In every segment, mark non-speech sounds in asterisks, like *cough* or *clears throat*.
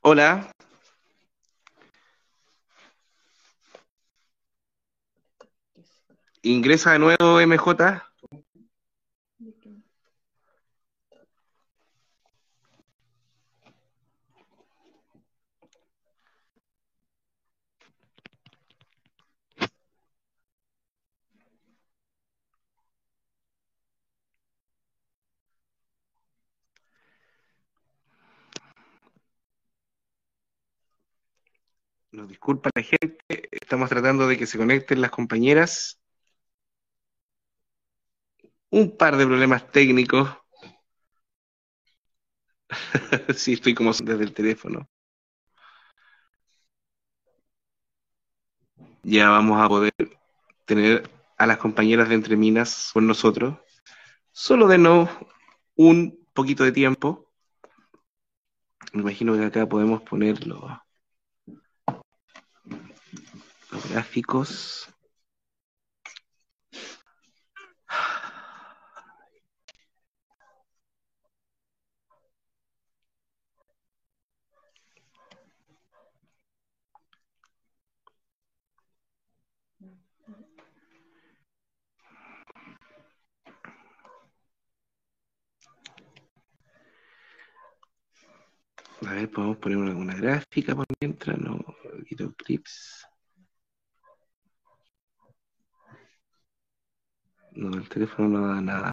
Hola. Ingresa de nuevo MJ. Nos disculpa la gente, estamos tratando de que se conecten las compañeras. Un par de problemas técnicos. *laughs* sí, estoy como desde el teléfono. Ya vamos a poder tener a las compañeras de Entre Minas con nosotros. Solo denos un poquito de tiempo. Me imagino que acá podemos ponerlo gráficos. A ver, podemos poner alguna gráfica por mientras, no, clips. No, el teléfono no da nada.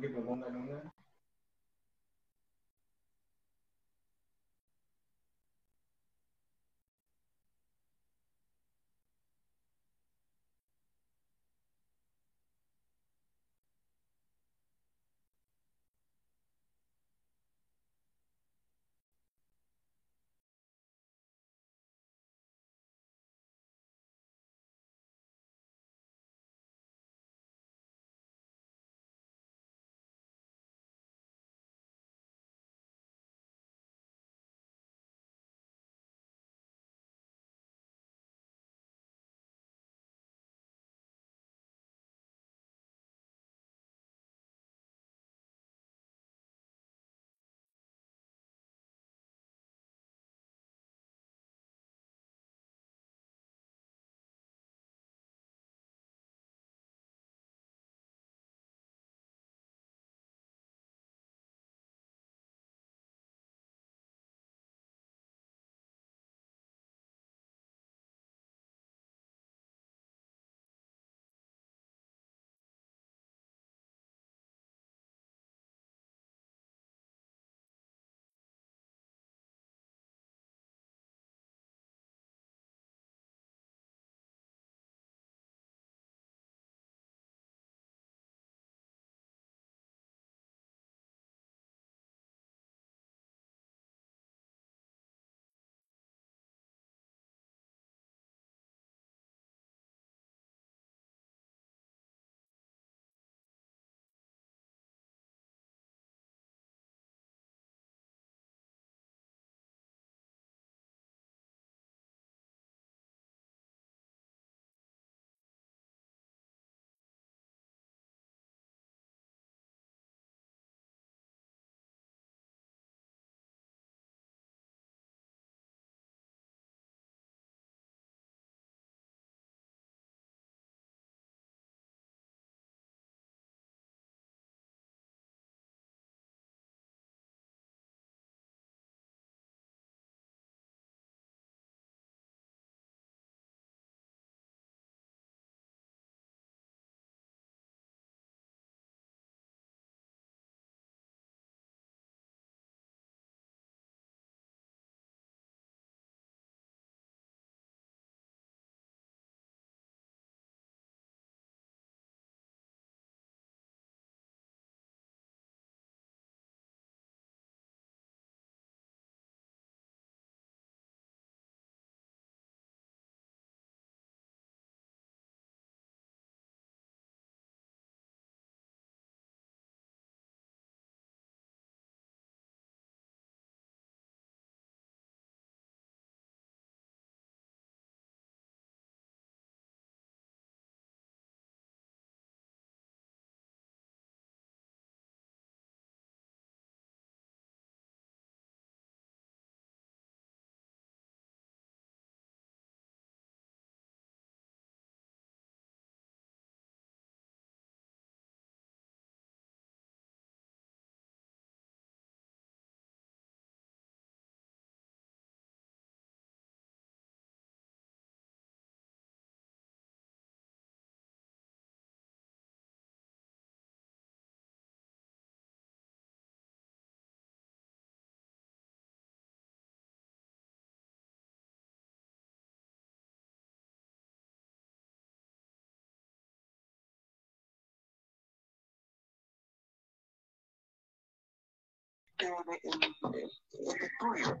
Que propongan una. Este, este estudio.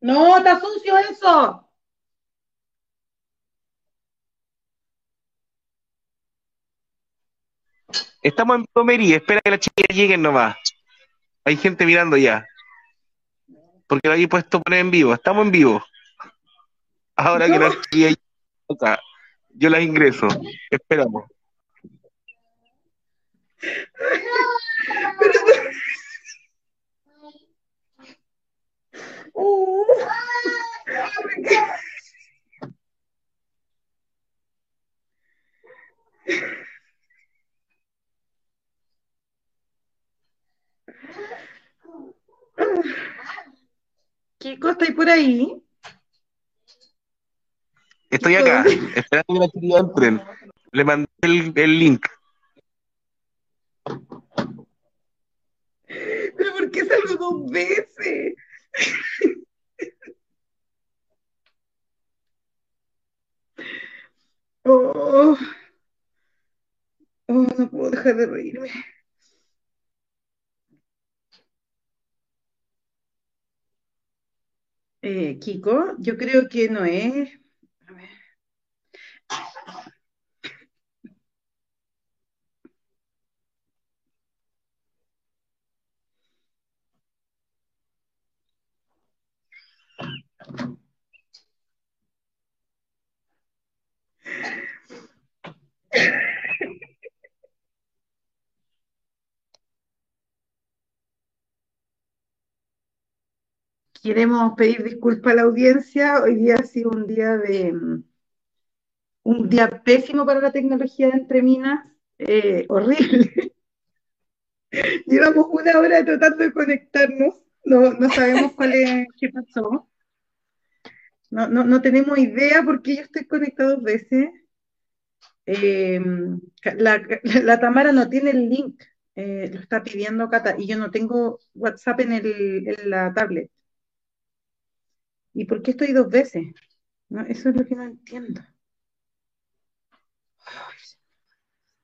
No, está sucio eso. Estamos en Pomería, espera que las chicas lleguen nomás. Hay gente mirando ya. Porque lo había puesto poner en vivo. Estamos en vivo. Ahora que las chicas yo las ingreso. Esperamos. *laughs* Kiko, ¿estáis por ahí? Estoy acá, esperando que chicas entren. Le mandé el, el link. ¿Pero por qué salgo dos veces? Oh, oh, no puedo dejar de reírme. Eh, Kiko, yo creo que no es. A ver. Queremos pedir disculpas a la audiencia. Hoy día ha sido un día de un día pésimo para la tecnología de Entre Minas, eh, horrible. *laughs* Llevamos una hora tratando de conectarnos, no, no sabemos cuál es, qué pasó. No, no, no tenemos idea por qué yo estoy conectado dos veces. Eh, la, *laughs* la Tamara no tiene el link, eh, lo está pidiendo Cata, y yo no tengo WhatsApp en, el, en la tablet. ¿Y por qué estoy dos veces? No, eso es lo que no entiendo.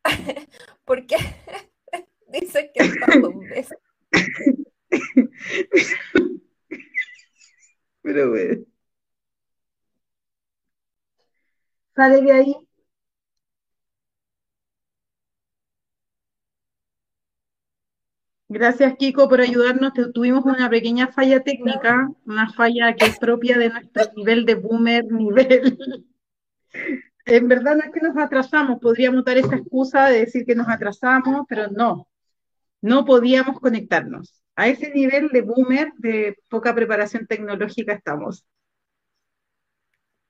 *laughs* ¿Por qué? *laughs* Dice que está dos veces. Pero bueno. Sale de ahí. Gracias, Kiko, por ayudarnos. Tu- Tuvimos una pequeña falla técnica, una falla que es propia de nuestro nivel de boomer, *laughs* nivel. En verdad no es que nos atrasamos, podríamos dar esa excusa de decir que nos atrasamos, pero no, no podíamos conectarnos. A ese nivel de boomer, de poca preparación tecnológica estamos.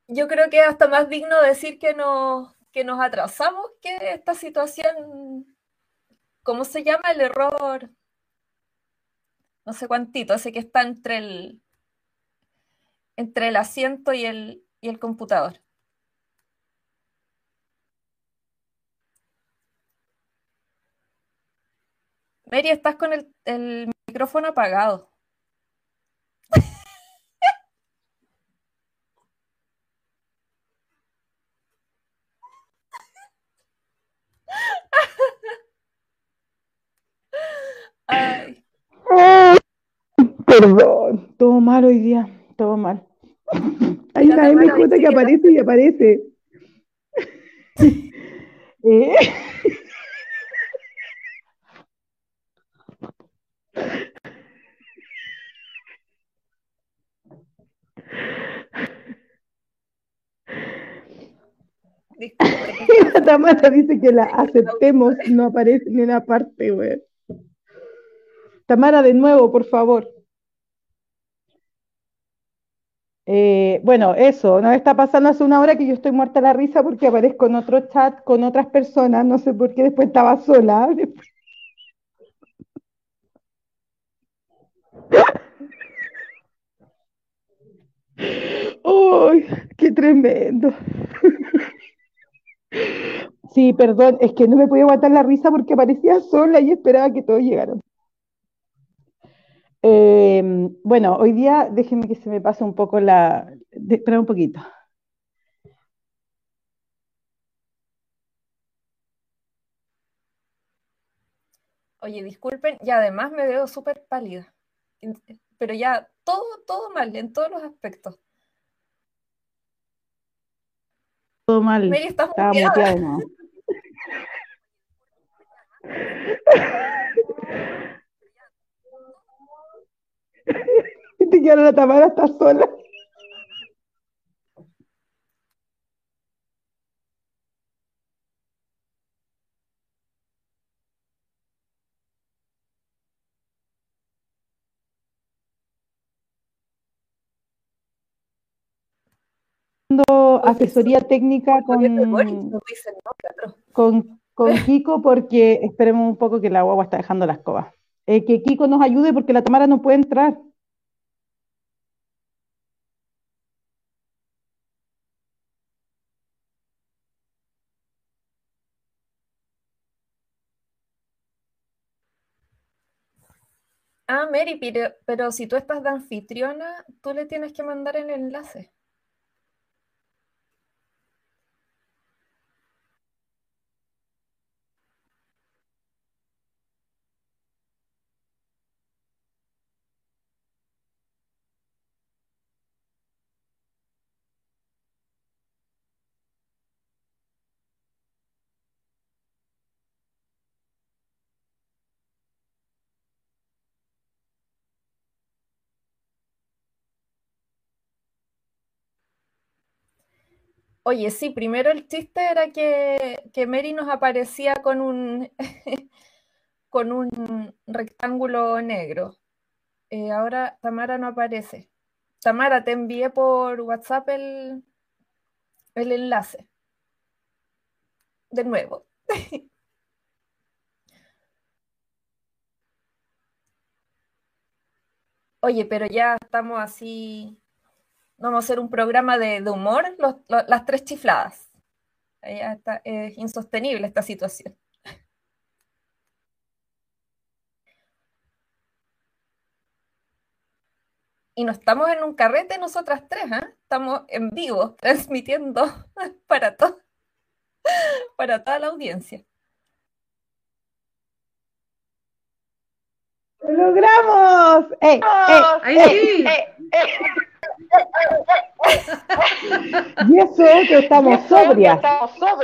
Yo creo que es hasta más digno decir que nos, que nos atrasamos que esta situación, ¿cómo se llama? El error, no sé cuántito, ese que está entre el, entre el asiento y el, y el computador. Mary, estás con el, el micrófono apagado. Ay, Perdón, todo mal hoy día, todo mal. *laughs* Hay una dice que aparece y aparece. *laughs* Eh, *laughs* La Tamara dice que la aceptemos, no aparece ni una parte, güey. Tamara, de nuevo, por favor. Eh, bueno, eso, nos está pasando hace una hora que yo estoy muerta la risa porque aparezco en otro chat con otras personas, no sé por qué después estaba sola. *laughs* ¡Ay, qué tremendo! Sí, perdón, es que no me podía aguantar la risa porque aparecía sola y esperaba que todos llegaran. Eh, bueno, hoy día déjenme que se me pase un poco la... espera un poquito. Oye, disculpen, y además me veo súper pálida. Pero ya todo, todo mal, en todos los aspectos. Todo mal. Mary, estás Estaba muteada. ¿no? *laughs* y te la Tamara está sola. asesoría técnica con, con, con *laughs* Kiko porque esperemos un poco que la guagua está dejando la escoba. Eh, que Kiko nos ayude porque la Tamara no puede entrar. Ah, Mary, pero, pero si tú estás de anfitriona, tú le tienes que mandar el enlace. Oye, sí, primero el chiste era que, Mary nos aparecía con un, *laughs* con un rectángulo negro. Eh, ahora Tamara no aparece. Tamara, te envié por WhatsApp el, el enlace. De nuevo. *laughs* Oye, pero ya estamos así Vamos a hacer un programa de, humor, las tres chifladas. es insostenible esta situación. Y no estamos en un carrete nosotras tres, ¿eh? estamos en vivo, *laughs* transmitiendo para, todo, para toda la audiencia. ¡Lo logramos! ¡Eh, eh, eh, eh y eso que estamos sobrias,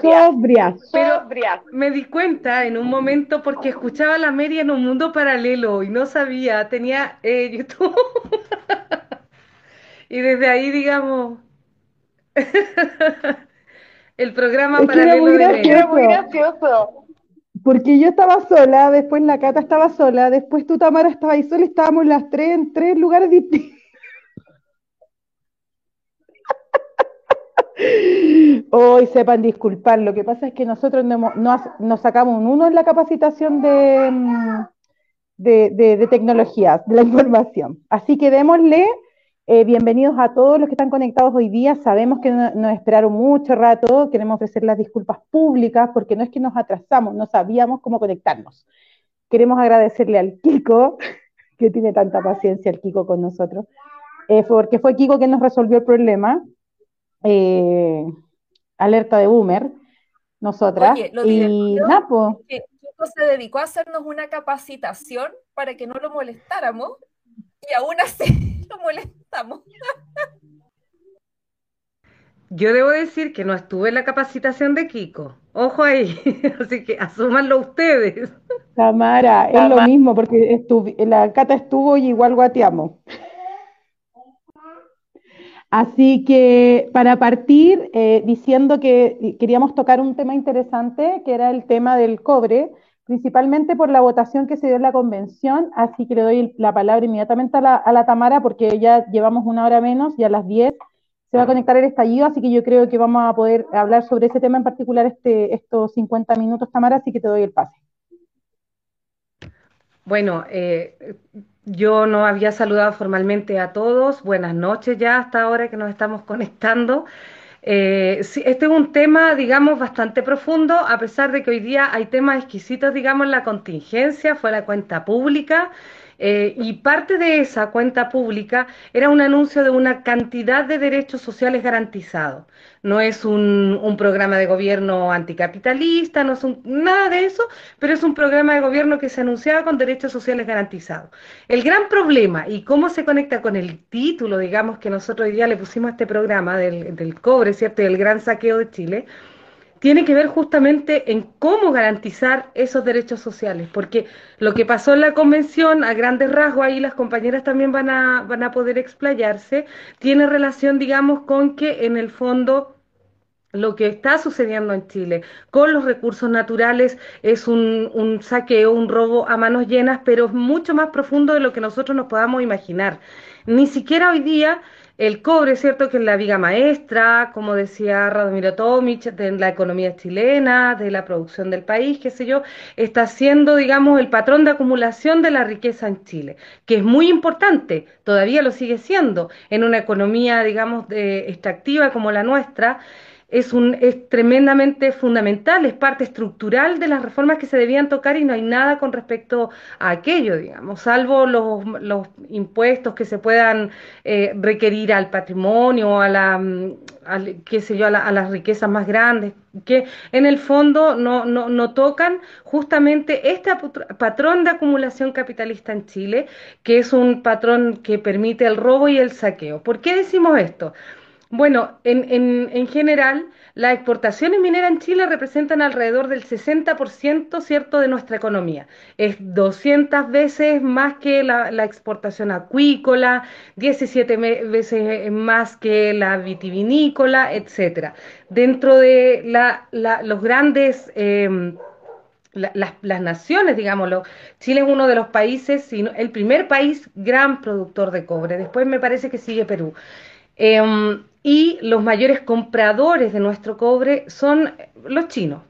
sobrias, sobrias. me di cuenta en un momento porque escuchaba a la Mary en un mundo paralelo y no sabía, tenía eh, YouTube. *laughs* y desde ahí, digamos, *laughs* el programa paralelo de Mary. muy gracioso. Porque yo estaba sola, después la Cata estaba sola, después tú Tamara estaba ahí sola, estábamos las tres en tres lugares distintos. Hoy sepan disculpar, lo que pasa es que nosotros nos sacamos un uno en la capacitación de, mm, de, tecnologías, de la información. Así que démosle eh, bienvenidos a todos los que están conectados hoy día. Sabemos que nos esperaron mucho rato, queremos ofrecer las disculpas públicas porque no es que nos atrasamos, no sabíamos cómo conectarnos. Queremos agradecerle al Kiko, que tiene tanta paciencia el Kiko con nosotros, eh, porque fue Kiko quien nos resolvió el problema eh, alerta de boomer, nosotras. y Napo. Que se dedicó a hacernos una capacitación para que no lo molestáramos y aún así *laughs* lo molestamos. Yo debo decir que no estuve en la capacitación de Kiko. Ojo ahí, *laughs* así que asúmanlo ustedes. Tamara, es lo mismo, porque la Cata estuvo y igual guateamos. Así que para partir, eh, diciendo que queríamos tocar un tema interesante, que era el tema del cobre, principalmente por la votación que se dio en la convención, así que le doy la palabra inmediatamente a la, a la Tamara porque ya llevamos una hora menos y a las 10 se va a conectar el estallido, así que yo creo que vamos a poder hablar sobre ese tema en particular este, estos 50 minutos, Tamara, así que te doy el pase. Bueno, eh, yo no había saludado formalmente a todos. Buenas noches ya hasta ahora que nos estamos *laughs* conectando. Eh, sí, este es un tema, digamos, bastante profundo, a pesar de que hoy día hay temas exquisitos, digamos, la contingencia, fue la cuenta pública. Eh, y parte de esa cuenta pública era un anuncio de una cantidad de derechos sociales garantizados. No es un, programa de gobierno anticapitalista, no es un, nada de eso, pero es un programa de gobierno que se anunciaba con derechos sociales garantizados. El gran problema y cómo se conecta con el título, digamos, que nosotros hoy día le pusimos a este programa del, del cobre, ¿cierto? Y el gran saqueo de Chile, tiene que ver justamente en cómo garantizar esos derechos sociales, porque lo que pasó en la convención, a grandes rasgos, ahí las compañeras también van a, van a poder explayarse, tiene relación, digamos, con que en el fondo lo que está sucediendo en Chile con los recursos naturales es un, un, saqueo, un robo a manos llenas, pero es mucho más profundo de lo que nosotros nos podamos imaginar. Ni siquiera hoy día el cobre, ¿cierto? Que es la viga maestra, como decía Radomiro Tomic, de la economía chilena, de la producción del país, qué sé yo, está siendo, digamos, el patrón de acumulación de la riqueza en Chile, que es muy importante, todavía lo sigue siendo, en una economía, digamos, de, extractiva como la nuestra, es, un, es tremendamente fundamental, es parte estructural de las reformas que se debían tocar y no hay nada con respecto a aquello, digamos, salvo los, los impuestos que se puedan eh, requerir al patrimonio, a la, mm, qué sé yo, a, la, a, las riquezas más grandes, que en el fondo no, no, no tocan justamente este patrón de acumulación capitalista en Chile, que es un patrón que permite el robo y el saqueo. ¿Por qué decimos esto? Bueno, en, en, en, general, las exportaciones mineras en Chile representan alrededor del 60%, ¿cierto?, de nuestra economía. Es 200 veces más que la, la exportación acuícola, 17 veces más que la vitivinícola, etcétera. Dentro de la, la, los grandes... Eh, las, las, naciones, digámoslo. Chile es uno de los países, sino el primer país gran productor de cobre. Después me parece que sigue Perú. Eh, y los mayores compradores de nuestro cobre son los chinos.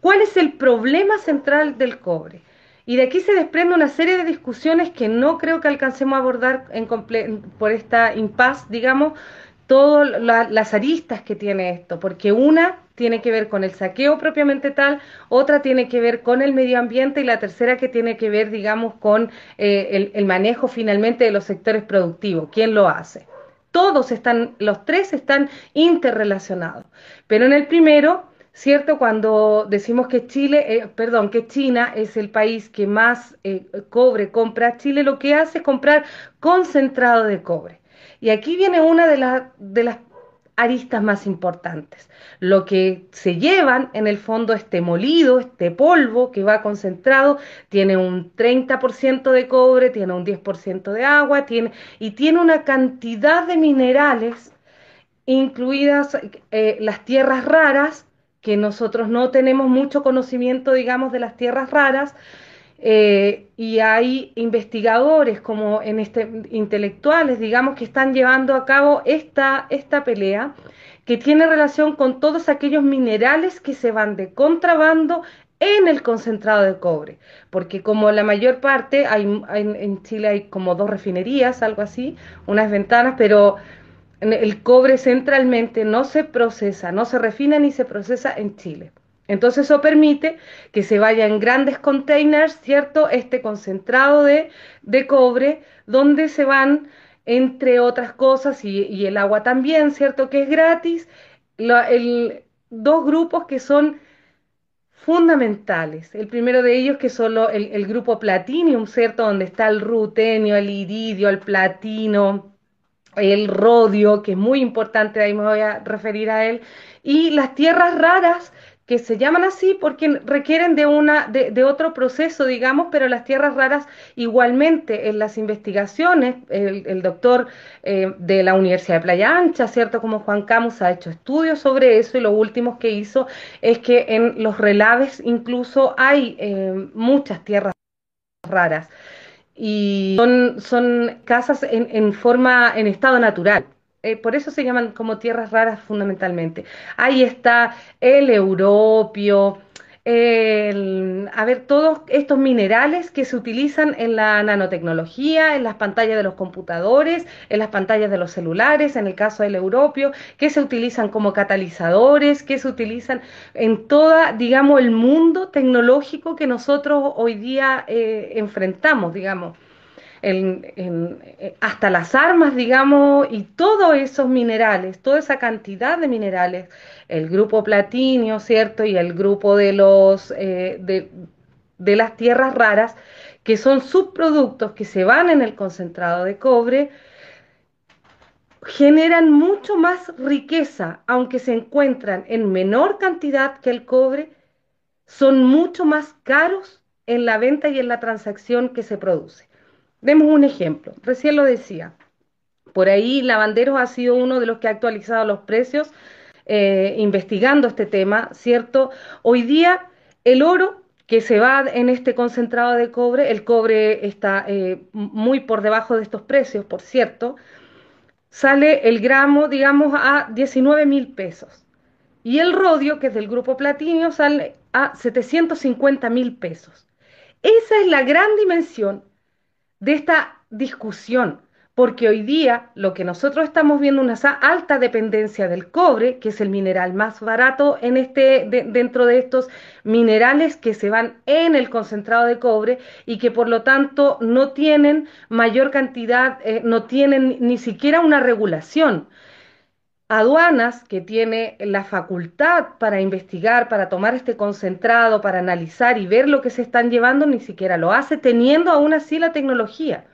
¿Cuál es el problema central del cobre? Y de aquí se desprende una serie de discusiones que no creo que alcancemos a abordar en por esta impas, digamos, todas la, las aristas que tiene esto, porque una tiene que ver con el saqueo propiamente tal, otra tiene que ver con el medio ambiente y la tercera que tiene que ver, digamos, con eh, el manejo finalmente de los sectores productivos, quién lo hace todos están, los tres están interrelacionados. Pero en el primero, ¿cierto? Cuando decimos que Chile, eh, perdón, que China es el país que más eh, cobre compra, Chile lo que hace es comprar concentrado de cobre. Y aquí viene una de, de las aristas más importantes. Lo que se llevan en el fondo este molido, este polvo que va concentrado, tiene un 30% de cobre, tiene un 10% de agua, y tiene una cantidad de minerales, incluidas eh, las tierras raras, que nosotros no tenemos mucho conocimiento, digamos, de las tierras raras, eh, y hay investigadores como en este, intelectuales, digamos, que están llevando a cabo esta, esta pelea que tiene relación con todos aquellos minerales que se van de contrabando en el concentrado de cobre, porque como la mayor parte, hay, hay, en Chile hay como dos refinerías, algo así, unas ventanas, pero el cobre centralmente no se procesa, no se refina ni se procesa en Chile. Entonces eso permite que se vaya en grandes containers, ¿cierto? Este concentrado de, de cobre, donde se van, entre otras cosas, y, el agua también, ¿cierto? Que es gratis, la, dos grupos que son fundamentales. El primero de ellos que son el, el grupo Platinum, ¿cierto? Donde está el rutenio, el iridio, el platino, el rodio, que es muy importante, ahí me voy a referir a él, y las tierras raras que se llaman así porque requieren de, una, de, otro proceso, digamos, pero las tierras raras igualmente en las investigaciones, el, doctor eh, de la Universidad de Playa Ancha, ¿cierto? Como Juan Camus ha hecho estudios sobre eso y lo último que hizo es que en los relaves incluso hay eh, muchas tierras raras y son, son casas en, en forma, en estado natural. Eh, por eso se llaman como tierras raras fundamentalmente. Ahí está el europio, a ver, todos estos minerales que se utilizan en la nanotecnología, en las pantallas de los computadores, en las pantallas de los celulares, en el caso del europio, que se utilizan como catalizadores, que se utilizan en toda, digamos, el mundo tecnológico que nosotros hoy día eh, enfrentamos, digamos eh, hasta las armas, digamos, y todos esos minerales, toda esa cantidad de minerales, el grupo platinio, ¿cierto? Y el grupo de los eh, de las tierras raras, que son subproductos que se van en el concentrado de cobre, generan mucho más riqueza, aunque se encuentran en menor cantidad que el cobre, son mucho más caros en la venta y en la transacción que se produce. Demos un ejemplo, recién lo decía. Por ahí Lavanderos ha sido uno de los que ha actualizado los precios eh, investigando este tema, ¿cierto? Hoy día el oro que se va en este concentrado de cobre, el cobre está eh, muy por debajo de estos precios, por cierto, sale el gramo, digamos, a 19 mil pesos. Y el rodio, que es del grupo platino, sale a 750 mil pesos. Esa es la gran dimensión de esta discusión, porque hoy día lo que nosotros estamos viendo es una alta dependencia del cobre, que es el mineral más barato en este, dentro de estos minerales que se van en el concentrado de cobre y que por lo tanto no tienen mayor cantidad, eh, no tienen ni siquiera una regulación aduanas que tiene la facultad para investigar, para tomar este concentrado, para analizar y ver lo que se están llevando, ni siquiera lo hace, teniendo aún así la tecnología.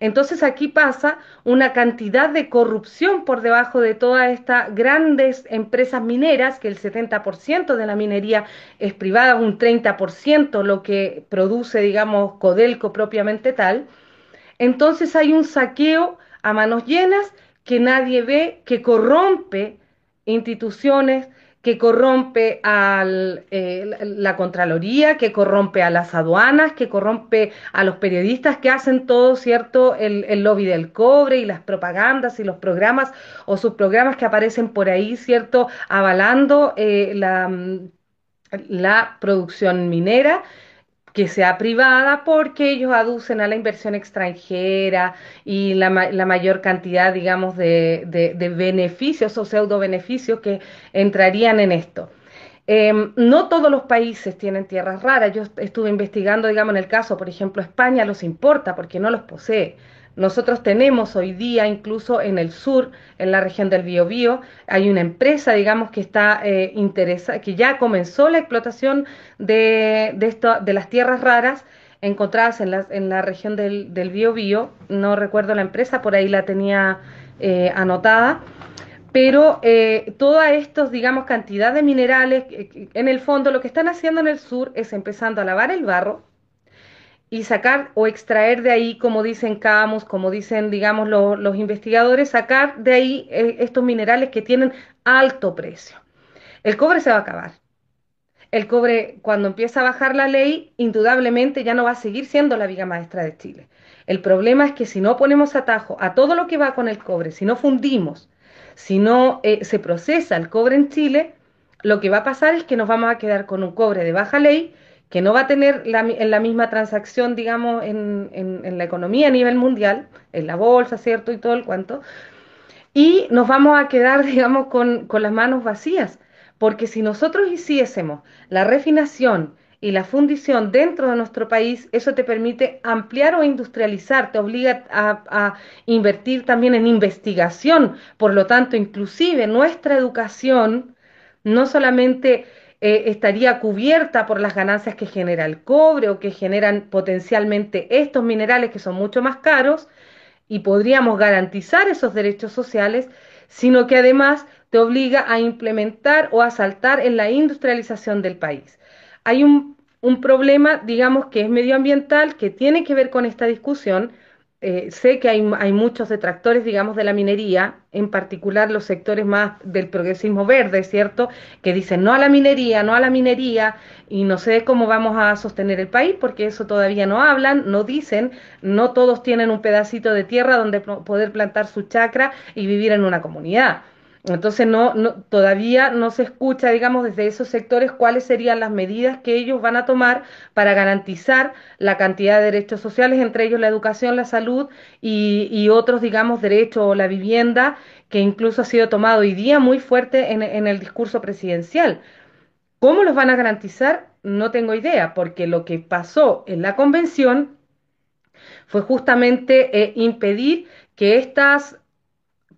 Entonces aquí pasa una cantidad de corrupción por debajo de todas estas grandes empresas mineras, que el 70% de la minería es privada, un 30% lo que produce, digamos, Codelco propiamente tal. Entonces hay un saqueo a manos llenas que nadie ve, que corrompe instituciones, que corrompe a eh, la Contraloría, que corrompe a las aduanas, que corrompe a los periodistas que hacen todo, ¿cierto? El, lobby del cobre y las propagandas y los programas o sus programas que aparecen por ahí, ¿cierto? Avalando eh, la, la producción minera que sea privada porque ellos aducen a la inversión extranjera y la, mayor cantidad, digamos, de, beneficios o pseudo beneficios que entrarían en esto. Em, no todos los países tienen tierras raras. Yo estuve investigando, digamos, en el caso, por ejemplo, España los importa porque no los posee. Nosotros tenemos hoy día, incluso en el sur, en la región del Biobío, hay una empresa, digamos, que está eh, que ya comenzó la explotación de, esto, de las tierras raras encontradas en la, en la región del, del Biobío. No recuerdo la empresa, por ahí la tenía eh, anotada. Pero eh, toda estos, digamos, cantidad de minerales, en el fondo lo que están haciendo en el sur es empezando a lavar el barro, y sacar o extraer de ahí, como dicen Camus, como dicen, digamos, los investigadores, sacar de ahí eh, estos minerales que tienen alto precio. El cobre se va a acabar. El cobre, cuando empieza a bajar la ley, indudablemente ya no va a seguir siendo la viga maestra de Chile. El problema es que si no ponemos atajo a todo lo que va con el cobre, si no fundimos, si no eh, se procesa el cobre en Chile, lo que va a pasar es que nos vamos a quedar con un cobre de baja ley que no va a tener la, en la misma transacción, digamos, en, en, la economía a nivel mundial, en la bolsa, ¿cierto? Y todo el cuento. Y nos vamos a quedar, *laughs* digamos, con, con las manos vacías, porque si nosotros hiciésemos la refinación y la fundición dentro de nuestro país, eso te permite ampliar o industrializar, te obliga a, a, invertir también en investigación, por lo tanto, inclusive nuestra educación no solamente eh, estaría cubierta por las ganancias que genera el cobre o que generan potencialmente estos minerales que son mucho más caros y podríamos garantizar esos derechos sociales, sino que además te obliga a implementar o a saltar en la industrialización del país. Hay un, un problema, digamos, que es medioambiental, que tiene que ver con esta discusión, eh, sé que hay, hay, muchos detractores, digamos, de la minería, en particular los sectores más del progresismo verde, ¿cierto? Que dicen no a la minería, no a la minería, y no sé cómo vamos a sostener el país, porque eso todavía no hablan, no dicen, no todos tienen un pedacito de tierra donde poder plantar su chacra y vivir en una comunidad. Entonces no, no, todavía no se escucha, digamos, desde esos sectores cuáles serían las medidas que ellos van a tomar para garantizar la cantidad de derechos sociales, entre ellos la educación, la salud y, otros, digamos, derechos o la vivienda, que incluso ha sido tomado hoy día muy fuerte en, en el discurso presidencial. ¿Cómo los van a garantizar? No tengo idea, porque lo que pasó en la convención fue justamente eh, impedir que estas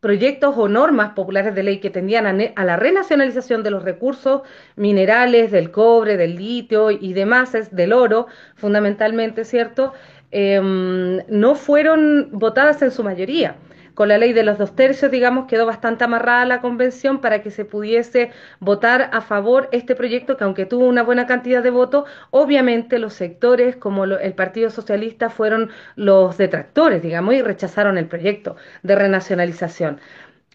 proyectos o normas populares de ley que tendían a, la renacionalización de los recursos minerales, del cobre, del litio y demás, del oro, fundamentalmente, ¿cierto? Em, no fueron votadas en su mayoría con la ley de los dos tercios, digamos, quedó bastante amarrada la convención para que se pudiese votar a favor este proyecto que aunque tuvo una buena cantidad de votos, obviamente los sectores como el Partido Socialista fueron los detractores, digamos, y rechazaron el proyecto de renacionalización.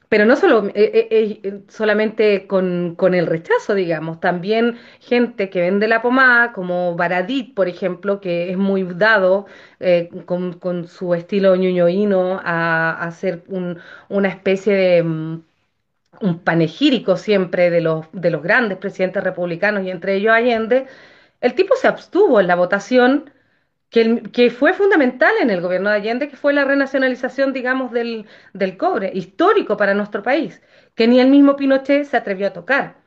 Pero no solo, eh, eh, eh, solamente con, con, el rechazo, digamos, también gente que vende la pomada, como Baradit, por ejemplo, que es muy dado con, con, su estilo ñuñoíno a, a hacer un, una especie de mm, un panegírico siempre de los, de los grandes presidentes republicanos y entre ellos Allende, el tipo se abstuvo en la votación que, fue fundamental en el gobierno de Allende, que fue la renacionalización, digamos, del, del, cobre, histórico para nuestro país, que ni el mismo Pinochet se atrevió a tocar.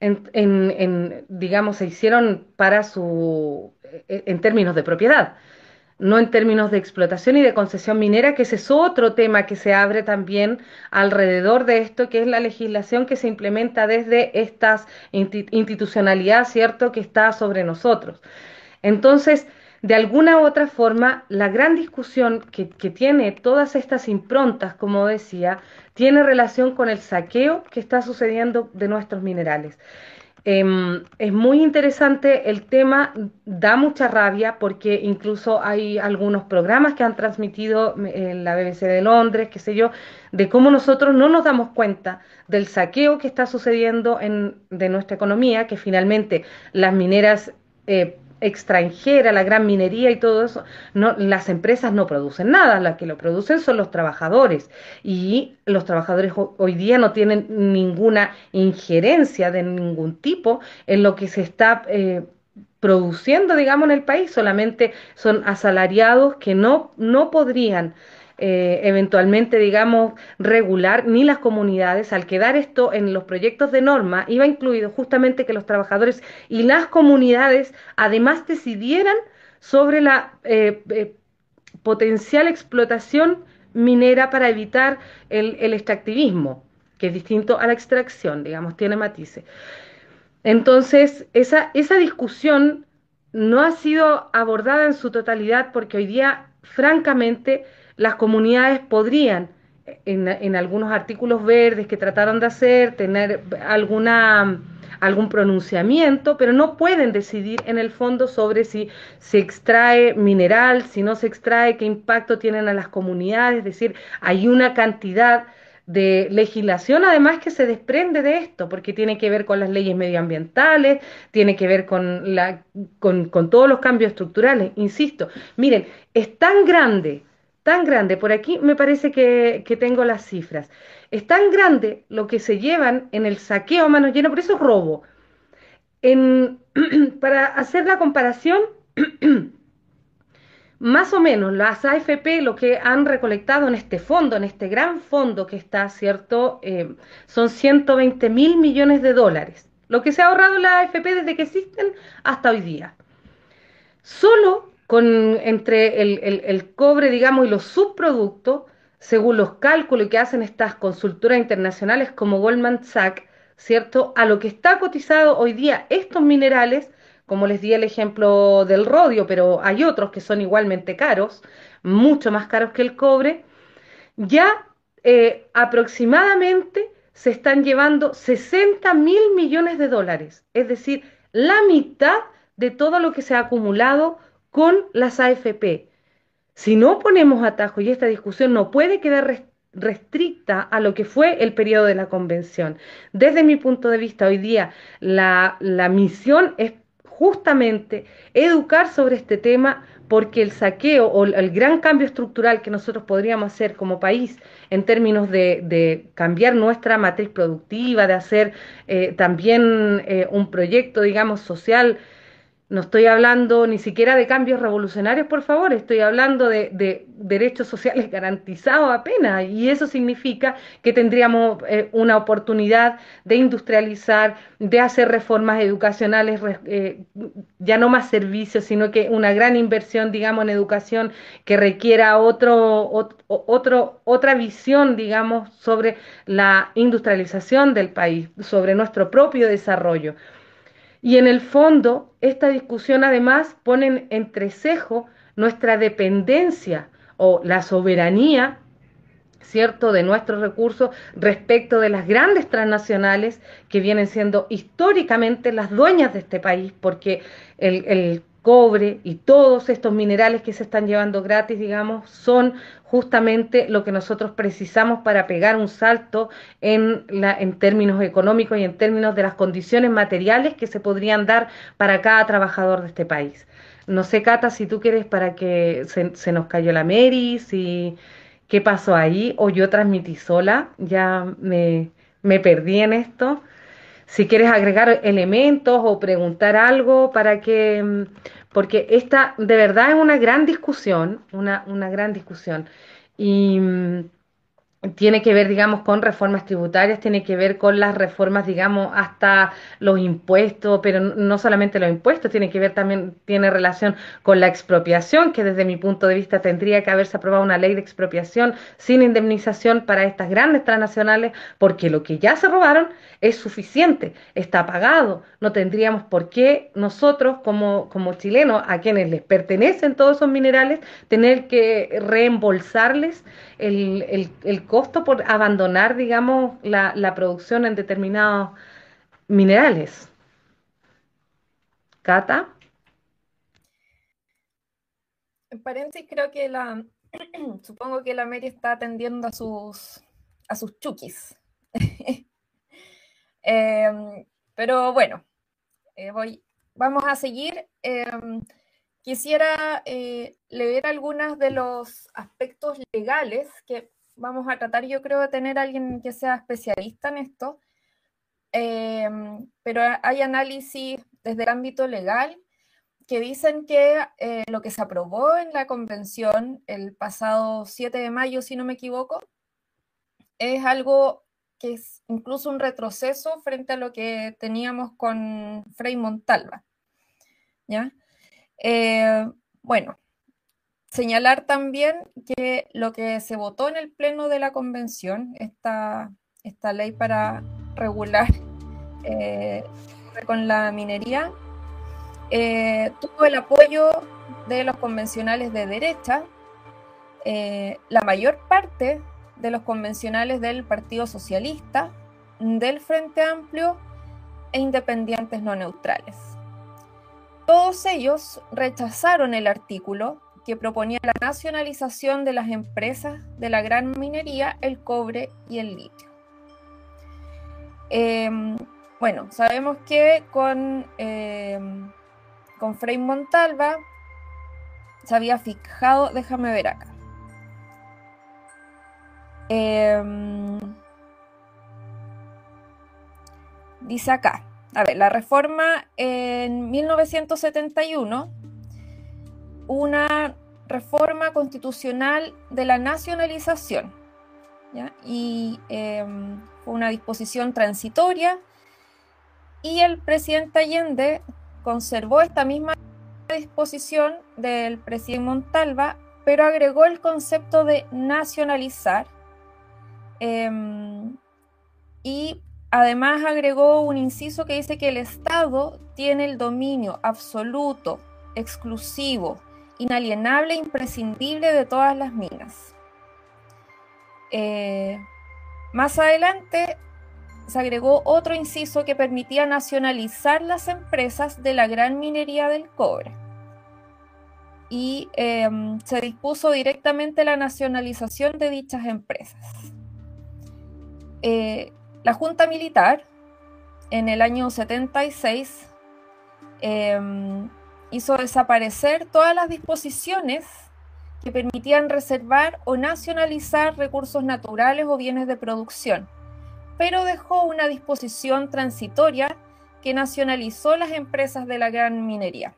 En, en, digamos, se hicieron para su, en términos de propiedad, no en términos de explotación y de concesión minera, que ese es otro tema que se abre también alrededor de esto, que es la legislación que se implementa desde esta institucionalidad, ¿cierto?, que está sobre nosotros. Entonces, de alguna u otra forma, la gran discusión que, tiene todas estas improntas, como decía, tiene relación con el saqueo que está sucediendo de nuestros minerales. Em, es muy interesante el tema, da mucha rabia porque incluso hay algunos programas que han transmitido en la BBC de Londres, qué sé yo, de cómo nosotros no nos damos cuenta del saqueo que está sucediendo en, de nuestra economía, que finalmente las mineras eh, extranjera, la gran minería y todo eso, no, las empresas no producen nada, las que lo producen son los trabajadores. Y los trabajadores hoy día no tienen ninguna injerencia de ningún tipo en lo que se está eh, produciendo, digamos, en el país, solamente son asalariados que no, no podrían eh, eventualmente, digamos, regular, ni las comunidades. Al quedar esto en los proyectos de norma, iba incluido justamente que los trabajadores y las comunidades además decidieran sobre la eh, eh, potencial explotación minera para evitar el, el extractivismo, que es distinto a la extracción, digamos, tiene matices. Entonces, esa, esa discusión no ha sido abordada en su totalidad porque hoy día, francamente, las comunidades podrían, en, algunos artículos verdes que trataron de hacer, tener alguna algún pronunciamiento, pero no pueden decidir en el fondo sobre si se extrae mineral, si no se extrae, qué impacto tienen a las comunidades, es decir, hay una cantidad de legislación además que se desprende de esto, porque tiene que ver con las leyes medioambientales, tiene que ver con, la, con, con todos los cambios estructurales, insisto, miren, es tan grande tan grande, por aquí me parece que, tengo las cifras, es tan grande lo que se llevan en el saqueo a manos llenas, por eso robo. En, *clears throat* para hacer la comparación, *clears throat* más o menos las AFP lo que han recolectado en este fondo, en este gran fondo que está, ¿cierto? Eh, son 120 mil millones de dólares, lo que se ha ahorrado la AFP desde que existen hasta hoy día. Solo con, entre el, cobre, digamos, y los subproductos, según los cálculos que hacen estas consultoras internacionales como Goldman Sachs, ¿cierto? A lo que está cotizado hoy día estos minerales, como les di el ejemplo del rodio, pero hay otros que son igualmente caros, mucho más caros que el cobre, ya eh, aproximadamente se están llevando 60 mil millones de dólares, es decir, la mitad de todo lo que se ha acumulado con las AFP. Si no ponemos atajo y esta discusión no puede quedar restricta a lo que fue el periodo de la convención. Desde mi punto de vista, hoy día la, la misión es justamente educar sobre este tema porque el saqueo o el gran cambio estructural que nosotros podríamos hacer como país en términos de, cambiar nuestra matriz productiva, de hacer eh, también eh, un proyecto, digamos, social no estoy hablando ni siquiera de cambios revolucionarios, por favor, estoy hablando de, derechos sociales garantizados apenas. Y eso significa que tendríamos eh, una oportunidad de industrializar, de hacer reformas educacionales, eh, ya no más servicios, sino que una gran inversión, digamos, en educación que requiera otro, otro, otra visión, digamos, sobre la industrialización del país, sobre nuestro propio desarrollo. Y en el fondo, esta discusión además pone en entrecejo nuestra dependencia o la soberanía, ¿cierto?, de nuestros recursos respecto de las grandes transnacionales que vienen siendo históricamente las dueñas de este país, porque el, el cobre y todos estos minerales que se están llevando gratis, digamos, son justamente lo que nosotros precisamos para pegar un salto en, la, en términos económicos y en términos de las condiciones materiales que se podrían dar para cada trabajador de este país. No sé, Cata, si tú quieres para que se, nos cayó la Mary, si qué pasó ahí, o yo transmití sola, ya me, me perdí en esto. Si quieres agregar elementos o preguntar algo para que, porque esta de verdad es una gran discusión, una, una gran discusión. Y mm, tiene que ver, digamos, con reformas tributarias, tiene que ver con las reformas, digamos, hasta los impuestos, pero no solamente los impuestos, tiene que ver también, tiene relación con la expropiación, que desde mi punto de vista tendría que haberse aprobado una ley de expropiación sin indemnización para estas grandes transnacionales, porque lo que ya se robaron es suficiente, está pagado, no tendríamos por qué nosotros como, como chilenos, a quienes les pertenecen todos esos minerales, tener que reembolsarles el, el, el costo por abandonar, digamos, la, la producción en determinados minerales. Cata. En paréntesis, creo que la, *clears throat* supongo que la Mary está atendiendo a sus, a sus chukis. *laughs* Em, pero bueno, eh, voy, vamos a seguir. Em, quisiera eh, leer algunos de los aspectos legales que vamos a tratar, yo creo, de tener a alguien que sea especialista en esto, em, pero hay análisis desde el ámbito legal que dicen que eh, lo que se aprobó en la convención el pasado 7 de mayo, si no me equivoco, es algo que es incluso un retroceso frente a lo que teníamos con Frei Montalva. ¿ya? Eh, bueno, Señalar también que lo que se votó en el Pleno de la Convención, esta, esta ley para regular *laughs* eh, con la minería, eh, tuvo el apoyo de los convencionales de derecha, la mayor parte de los convencionales del Partido Socialista, del Frente Amplio e independientes no neutrales. Todos ellos rechazaron el artículo que proponía la nacionalización de las empresas de la gran minería, el cobre y el litio. Em, bueno, sabemos que con, em, con Frei Montalva se había fijado, déjame ver acá. Em, dice acá, a ver, la reforma en 1971 una reforma constitucional de la nacionalización. Y em, fue una disposición transitoria. Y el presidente Allende conservó esta misma disposición del presidente Montalva, pero agregó el concepto de nacionalizar. Em, y además agregó un inciso que dice que el Estado tiene el dominio absoluto, exclusivo, inalienable e imprescindible de todas las minas. Eh, más adelante se agregó otro inciso que permitía nacionalizar las empresas de la gran minería del cobre. Y em, se dispuso directamente la nacionalización de dichas empresas. Eh, la Junta Militar, en el año 76, em, hizo desaparecer todas las disposiciones que permitían reservar o nacionalizar recursos naturales o bienes de producción pero dejó una disposición transitoria que nacionalizó las empresas de la gran minería.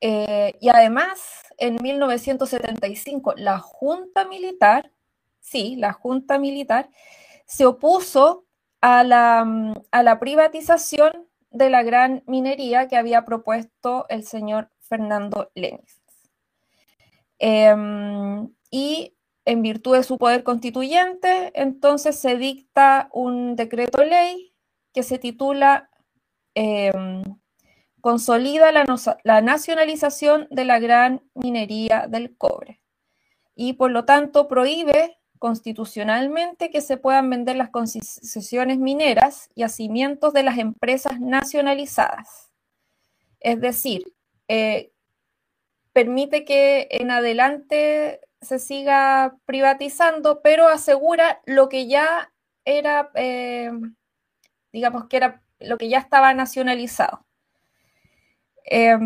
Eh, y además, en 1975, la Junta Militar, sí, la Junta Militar, se opuso a la, a la privatización de la gran minería que había propuesto el señor Fernando Lenis. Em, y en virtud de su poder constituyente, entonces se dicta un decreto ley que se titula em, Consolida la, la, nacionalización de la gran minería del cobre y por lo tanto prohíbe constitucionalmente que se puedan vender las concesiones mineras y hacimientos de las empresas nacionalizadas. Es decir, eh, permite que en adelante se siga privatizando, pero asegura lo que ya era, eh, digamos que era lo que ya estaba nacionalizado. Eh,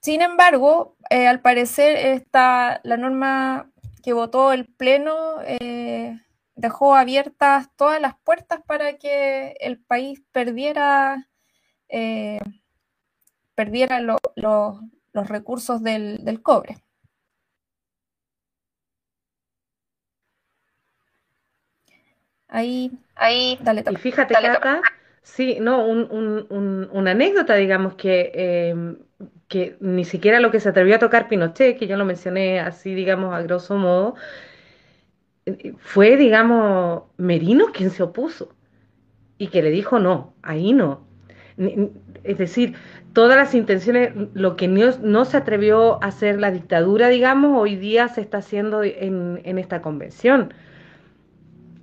sin embargo, al parecer esta, la norma que votó el Pleno dejó abiertas todas las puertas para que el país perdiera, perdiera los recursos del cobre. Ahí, ahí, dale, Y fíjate, Cata, sí, no, una anécdota, digamos, que, em, que ni siquiera lo que se atrevió a tocar Pinochet, que yo lo mencioné así, digamos, a grosso modo, fue, digamos, Merino quien se opuso y que le dijo no, ahí no. Es decir, todas las intenciones, lo que no, no, se atrevió a hacer la dictadura, digamos, hoy día se está haciendo en, en esta convención.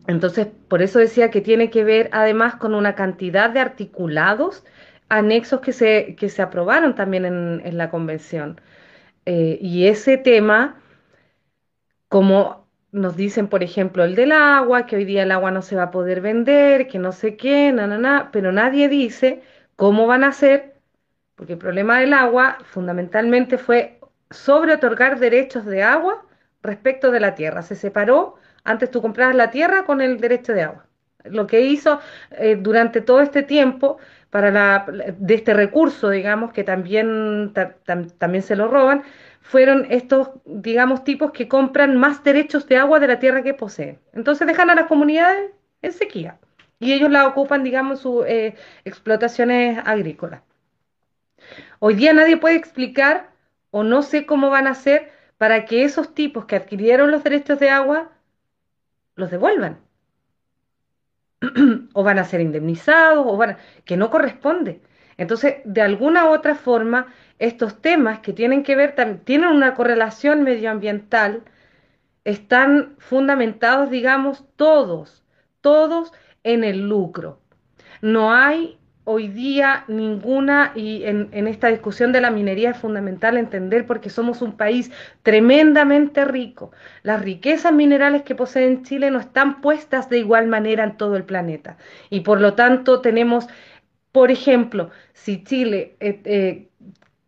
Entonces, por eso decía que tiene que ver además con una cantidad de articulados anexos que se, que se aprobaron también en, la convención. Eh, y ese tema, como nos dicen, por ejemplo, el del agua, que hoy día el agua no se va a poder vender, que no sé qué, na, na, na, pero nadie dice cómo van a hacer, porque el problema del agua fundamentalmente fue sobre otorgar derechos de agua respecto de la tierra. Se separó antes tú comprabas la tierra con el derecho de agua. Lo que hizo eh, durante todo este tiempo para la, de este recurso, digamos, que también, también se lo roban, fueron estos, digamos, tipos que compran más derechos de agua de la tierra que poseen. Entonces dejan a las comunidades en sequía y ellos la ocupan, digamos, sus eh, explotaciones agrícolas. Hoy día nadie puede explicar o no sé cómo van a hacer para que esos tipos que adquirieron los derechos de agua los devuelvan. *clears throat* o van a ser indemnizados, o van que no corresponde. Entonces, de alguna u otra forma, estos temas que tienen que ver, tienen una correlación medioambiental, están fundamentados, digamos, todos, todos en el lucro. No hay hoy día ninguna, y en, esta discusión de la minería es fundamental entender porque somos un país tremendamente rico. Las riquezas minerales que posee Chile no están puestas de igual manera en todo el planeta. Y por lo tanto tenemos, por ejemplo, si Chile, eh, eh,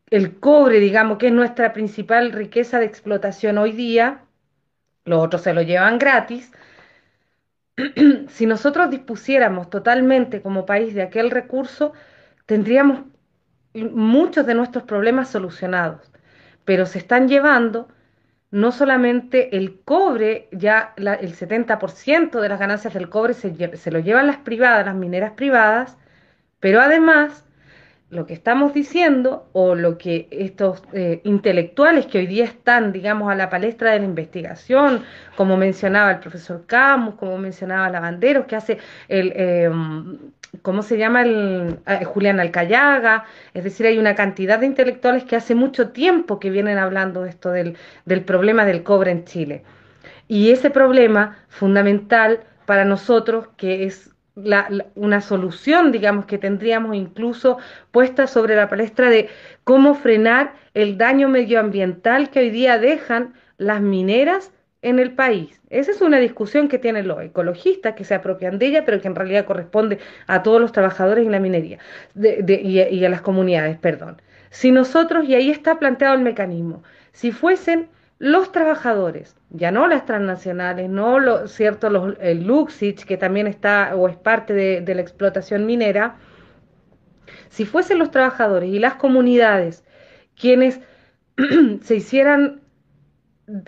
el cobre, digamos, que es nuestra principal riqueza de explotación hoy día, los otros se lo llevan gratis, *clears throat* si nosotros dispusiéramos totalmente como país de aquel recurso, tendríamos muchos de nuestros problemas solucionados, pero se están llevando no solamente el cobre, ya el 70% de las ganancias del cobre se, se lo llevan las privadas, las mineras privadas, pero además lo que estamos diciendo o lo que estos eh, intelectuales que hoy día están, digamos, a la palestra de la investigación, como mencionaba el profesor Camus, como mencionaba Lavanderos, que hace el, eh, ¿cómo se llama? El, eh, Julián Alcayaga, es decir, hay una cantidad de intelectuales que hace mucho tiempo que vienen hablando de esto del, del problema del cobre en Chile. Y ese problema fundamental para nosotros, que es una solución, digamos, que tendríamos incluso puesta sobre la palestra de cómo frenar el daño medioambiental que hoy día dejan las mineras en el país. Esa es una discusión que tienen los ecologistas que se apropian de ella, pero que en realidad corresponde a todos los trabajadores en la minería y, a las comunidades, perdón. Si nosotros, y ahí está planteado el mecanismo, si fuesen los trabajadores, ya no las transnacionales, no lo, cierto, los, el Luxich, que también está o es parte de, la explotación minera, si fuesen los trabajadores y las comunidades quienes *clears throat* se hicieran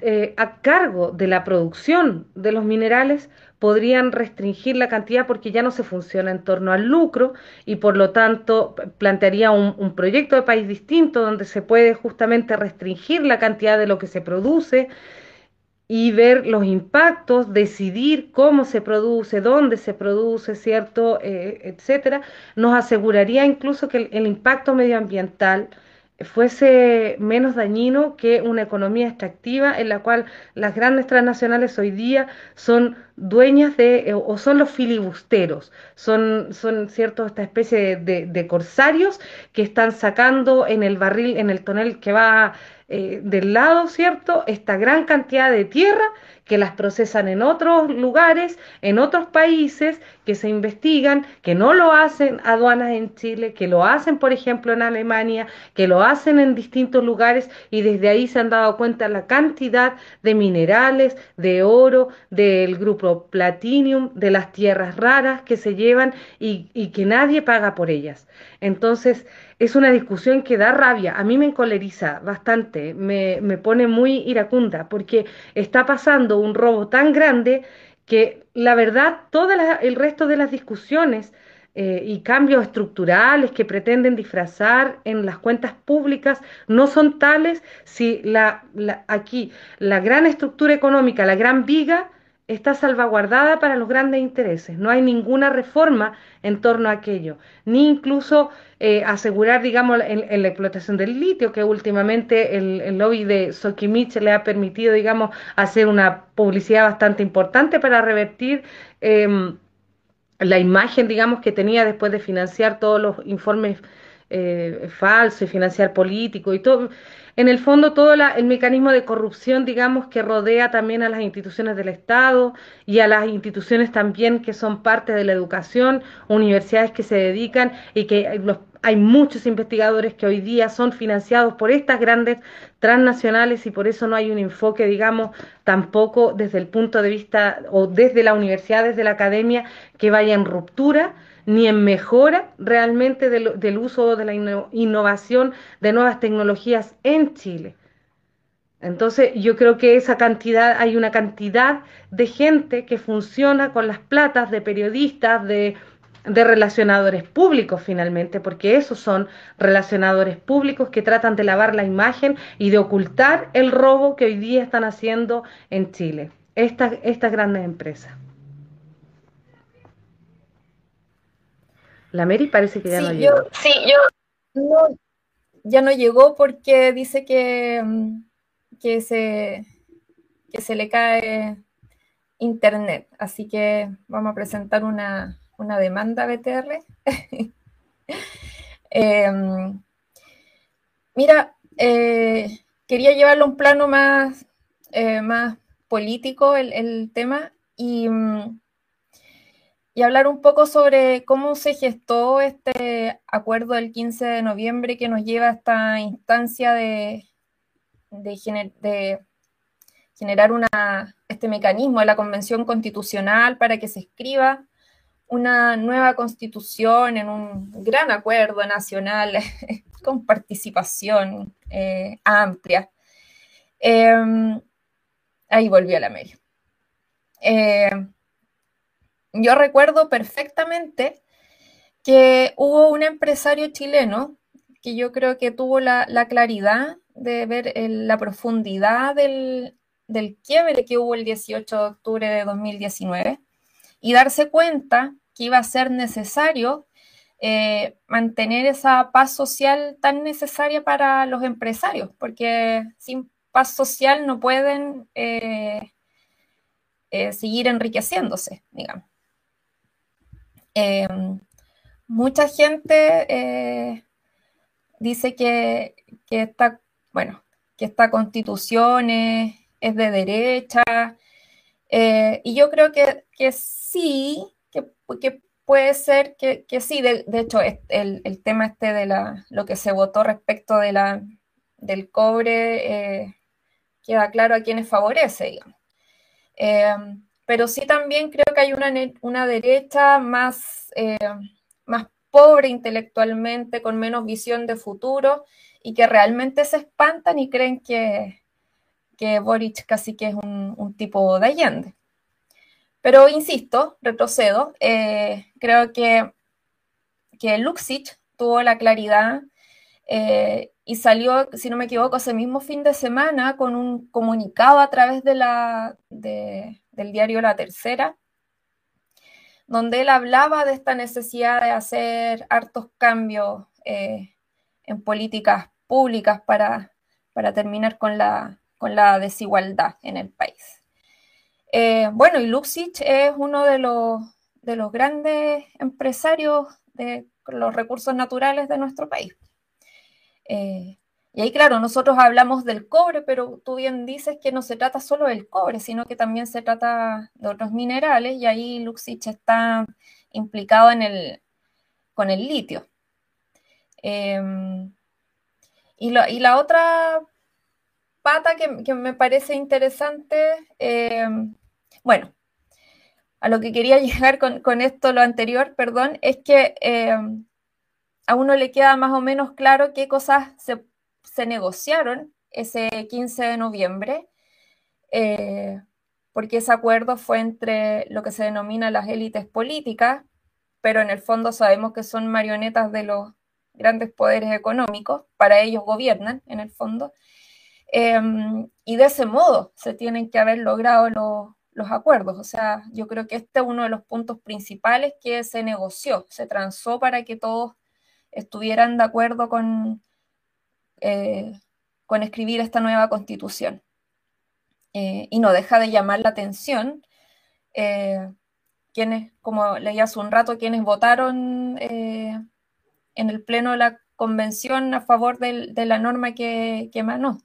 eh, a cargo de la producción de los minerales podrían restringir la cantidad porque ya no se funciona en torno al lucro y por lo tanto plantearía un, proyecto de país distinto donde se puede justamente restringir la cantidad de lo que se produce y ver los impactos, decidir cómo se produce, dónde se produce, ¿cierto?, eh, etcétera, nos aseguraría incluso que el impacto medioambiental fuese menos dañino que una economía extractiva en la cual las grandes transnacionales hoy día son dueñas de, eh, o son los filibusteros, son, son cierto, esta especie de, de, corsarios que están sacando en el barril, en el tonel que va eh, del lado, ¿cierto? Esta gran cantidad de tierra que las procesan en otros lugares, en otros países, que se investigan, que no lo hacen aduanas en Chile, que lo hacen, por ejemplo, en Alemania, que lo hacen en distintos lugares y desde ahí se han dado cuenta la cantidad de minerales, de oro, del grupo Platinum, de las tierras raras que se llevan y, y que nadie paga por ellas. Entonces, es una discusión que da rabia, a mí me encoleriza bastante, me, me pone muy iracunda, porque está pasando un robo tan grande que la verdad todo el resto de las discusiones eh, y cambios estructurales que pretenden disfrazar en las cuentas públicas no son tales si la, aquí la gran estructura económica, la gran viga, está salvaguardada para los grandes intereses. No hay ninguna reforma en torno a aquello, ni incluso eh, asegurar, digamos, en, la explotación del litio, que últimamente el, lobby de Sokimich le ha permitido, digamos, hacer una publicidad bastante importante para revertir. Em, la imagen, digamos, que tenía después de financiar todos los informes eh, falsos y financiar político y todo. En el fondo todo el mecanismo de corrupción, digamos, que rodea también a las instituciones del Estado y a las instituciones también que son parte de la educación, universidades que se dedican y que hay muchos investigadores que hoy día son financiados por estas grandes transnacionales y por eso no hay un enfoque, digamos, tampoco desde el punto de vista o desde la universidad, desde la academia, que vaya en ruptura ni en mejora realmente del, uso de la innovación de nuevas tecnologías en Chile. Entonces yo creo que esa cantidad, hay una cantidad de gente que funciona con las platas de periodistas, de, de relacionadores públicos finalmente, porque esos son relacionadores públicos que tratan de lavar la imagen y de ocultar el robo que hoy día están haciendo en Chile, estas, estas grandes empresas. La Mary parece que ya no llegó. Sí, yo ya no llegó porque dice que, mm, que, se, que se le cae internet. Así que vamos a presentar una, demanda BTR. *laughs* Em, mira, eh, quería llevarlo a un plano más, eh, más político el, el tema y mm, y hablar un poco sobre cómo se gestó este acuerdo del 15 de noviembre que nos lleva a esta instancia de, generar este mecanismo de la Convención Constitucional para que se escriba una nueva constitución en un gran acuerdo nacional *laughs* con participación eh, amplia. Em, ahí volvió la media. Yo recuerdo perfectamente que hubo un empresario chileno que yo creo que tuvo la, claridad de ver la profundidad del, quiebre que hubo el 18 de octubre de 2019 y darse cuenta que iba a ser necesario eh, mantener esa paz social tan necesaria para los empresarios, porque sin paz social no pueden eh, eh, seguir enriqueciéndose, digamos. Em, mucha gente dice que, que, esta, bueno, que esta constitución es, de derecha, y yo creo que, sí, que, que puede ser que, sí, de, hecho, el, el, tema este de la, lo que se votó respecto de la, del cobre eh, queda claro a quienes favorece, digamos. Eh, pero sí también creo que hay una, una derecha más, eh, más pobre intelectualmente, con menos visión de futuro y que realmente se espantan y creen que, que Boric casi que es un, un tipo de Allende. Pero insisto, retrocedo, creo que, que Luxich tuvo la claridad y salió, si no me equivoco, ese mismo fin de semana con un comunicado a través de la, del diario La Tercera, donde él hablaba de esta necesidad de hacer hartos cambios eh, en políticas públicas para, para terminar con la, con la desigualdad en el país. Eh, bueno, y Luxich es uno de los, de los grandes empresarios de los recursos naturales de nuestro país. Eh, y ahí, claro, nosotros hablamos del cobre, pero tú bien dices que no se trata solo del cobre, sino que también se trata de otros minerales, y ahí Luxich está implicado en el, con el litio. Em, y, la otra pata que, me parece interesante, em, bueno, a lo que quería *laughs* llegar con, con, esto, lo anterior, perdón, es que em, a uno le queda más o menos claro qué cosas se, negociaron ese 15 de noviembre, eh, porque ese acuerdo fue entre lo que se denomina las élites políticas, pero en el fondo sabemos que son marionetas de los grandes poderes económicos, para ellos gobiernan en el fondo, em, y de ese modo se tienen que haber logrado los, los acuerdos. O sea, yo creo que este es uno de los puntos principales que se negoció, se transó para que todos estuvieran de acuerdo con, eh, con escribir esta nueva constitución. Eh, y no deja de llamar la atención eh, quienes, como leí hace un rato, quienes votaron en el pleno de la convención a favor de la norma que, que emanó,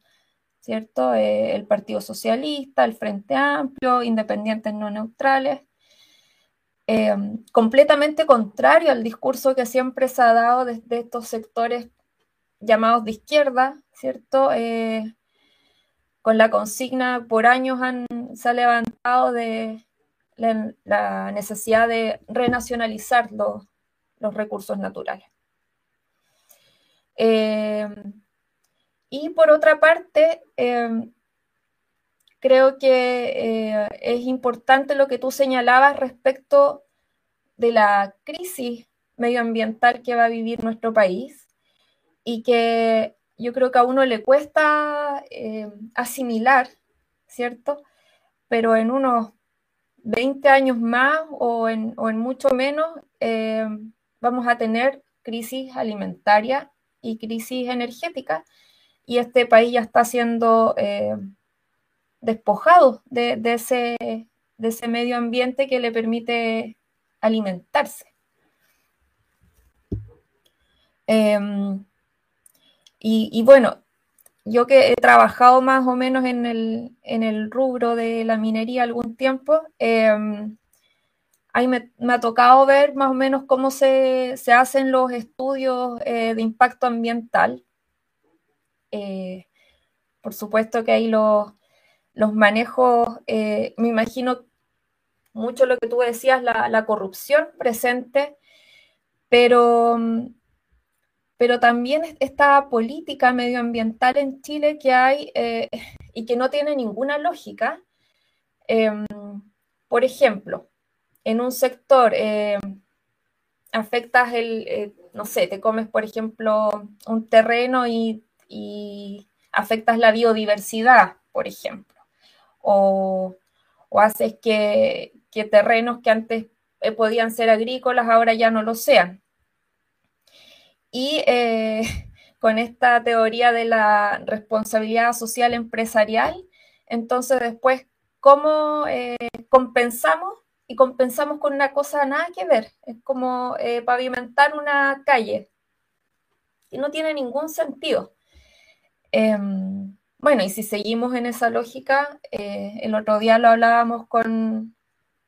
¿cierto? el Partido Socialista, el Frente Amplio, independientes no neutrales, completamente contrario al discurso que siempre se ha dado desde estos sectores llamados de izquierda, ¿cierto? Eh, con la consigna por años han, se ha levantado de la, necesidad de renacionalizar los, recursos naturales. Eh, y por otra parte, creo que eh, es importante lo que tú señalabas respecto de la crisis medioambiental que va a vivir nuestro país y que yo creo que a uno le cuesta eh, asimilar, ¿cierto? Pero en unos 20 años más o en, mucho menos eh, vamos a tener crisis alimentaria y crisis energética y este país ya está siendo despojados de, ese, de ese medio ambiente que le permite alimentarse. Em, y, bueno, yo que he trabajado más o menos en el, rubro de la minería algún tiempo, eh, ahí me, ha tocado ver más o menos cómo se, hacen los estudios eh, de impacto ambiental. Eh, por supuesto que hay los, los manejos, eh, me imagino mucho lo que tú decías, la, corrupción presente, pero, pero también esta política medioambiental en Chile que hay eh, y que no tiene ninguna lógica. Em, por ejemplo, en un sector eh, afectas el, no sé, te comes, por ejemplo, un terreno y, afectas la biodiversidad, por ejemplo o, haces que, terrenos que antes eh, podían ser agrícolas ahora ya no lo sean. Y eh, *laughs* con esta teoría de la responsabilidad social empresarial, entonces después cómo eh, compensamos y compensamos con una cosa nada que ver. Es como eh, pavimentar una calle y no tiene ningún sentido. Em, bueno, y si seguimos en esa lógica, eh, el otro día lo hablábamos con,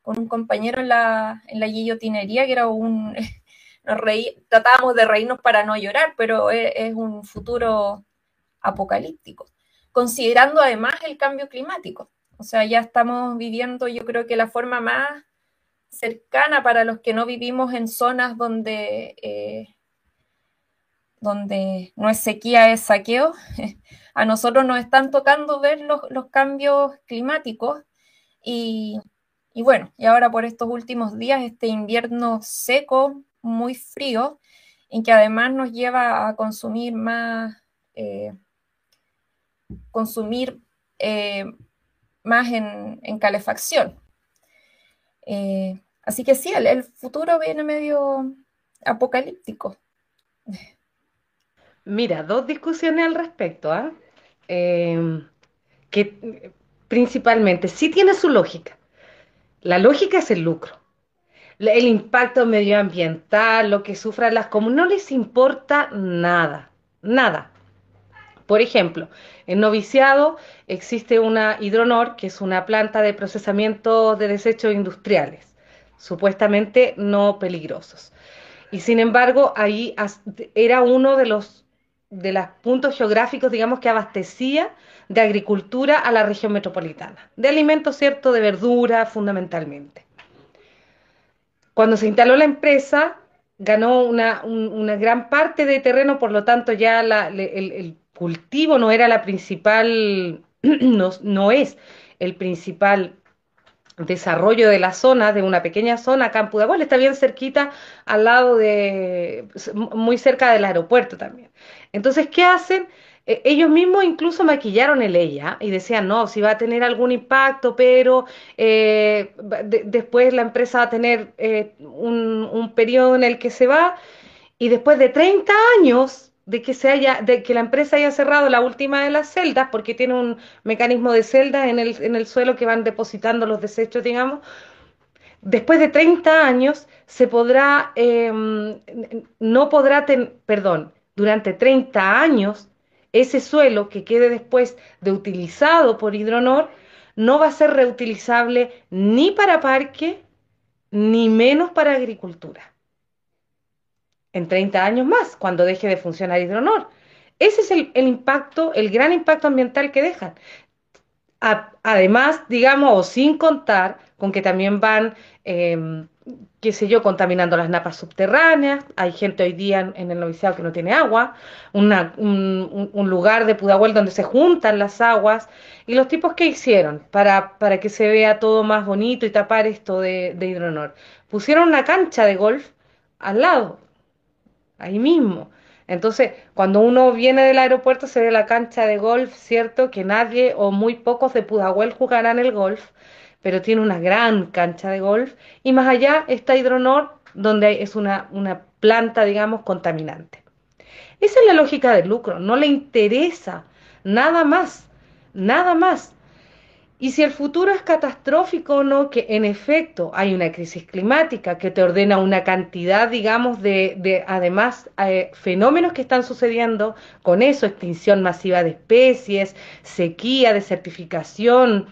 un compañero en la, en la guillotinería, que era un... *laughs* Tratábamos de reírnos para no llorar, pero es, es un futuro apocalíptico, considerando además el cambio climático. O sea, ya estamos viviendo, yo creo que la forma más cercana para los que no vivimos en zonas donde eh, donde no es sequía, es saqueo. *laughs* A nosotros nos están tocando ver los, cambios climáticos y, bueno, y ahora por estos últimos días, este invierno seco, muy frío, en que además nos lleva a consumir más, eh, consumir eh, más en, calefacción. Eh, así que sí, el futuro viene medio apocalíptico. Mira, dos discusiones al respecto, ¿ah? Em, que principalmente sí tiene su lógica. La lógica es el lucro. El impacto medioambiental, lo que sufran las comunidades, no les importa nada, nada. Por ejemplo, en Noviciado existe una Hidronor, que es una planta de procesamiento de desechos industriales, supuestamente no peligrosos. Y sin embargo, ahí era uno de los de los puntos geográficos, digamos, que abastecía de agricultura a la región metropolitana, de alimentos, ¿cierto?, de verdura fundamentalmente. Cuando se instaló la empresa, ganó una, gran parte de terreno, por lo tanto ya el, cultivo no era la principal, *clears throat* no, no es el principal desarrollo de la zona, de una pequeña zona acá en está bien cerquita, al lado de, muy cerca del aeropuerto también. Entonces, ¿qué hacen? E, ellos mismos incluso maquillaron el ella y decían, no, si va a tener algún impacto, pero eh, después la empresa va a tener eh, un, un periodo en el que se va, y después de 30 años de que se haya, de que la empresa haya cerrado la última de las celdas, porque tiene un mecanismo de celdas en el, en el suelo que van depositando los desechos, digamos, después de 30 años se podrá, em, no podrá, tener, perdón, durante 30 años, ese suelo que quede después de utilizado por Hidronor no va a ser reutilizable ni para parque, ni menos para agricultura en 30 años más, cuando deje de funcionar Hidronor. Ese es el, impacto, el gran impacto ambiental que dejan. además, digamos, o sin contar con que también van, em, qué sé yo, contaminando las napas subterráneas. Hay gente hoy día en, el noviciado que no tiene agua, un, lugar de Pudahuel donde se juntan las aguas. Y los tipos que hicieron para, para que se vea todo más bonito y tapar esto de, de Hidronor. Pusieron una cancha de golf al lado ahí mismo. Entonces, cuando uno viene del aeropuerto se ve la cancha de golf, ¿cierto? Que nadie o muy pocos de Pudahuel jugarán el golf, pero tiene una gran cancha de golf. Y más allá está Hidronor, donde es una, una planta, digamos, contaminante. Esa es la lógica del lucro, no le interesa nada más, nada más. Y si el futuro es catastrófico o no, que en efecto hay una crisis climática que te ordena una cantidad, digamos, de, además eh, fenómenos que están sucediendo con eso, extinción masiva de especies, sequía, desertificación,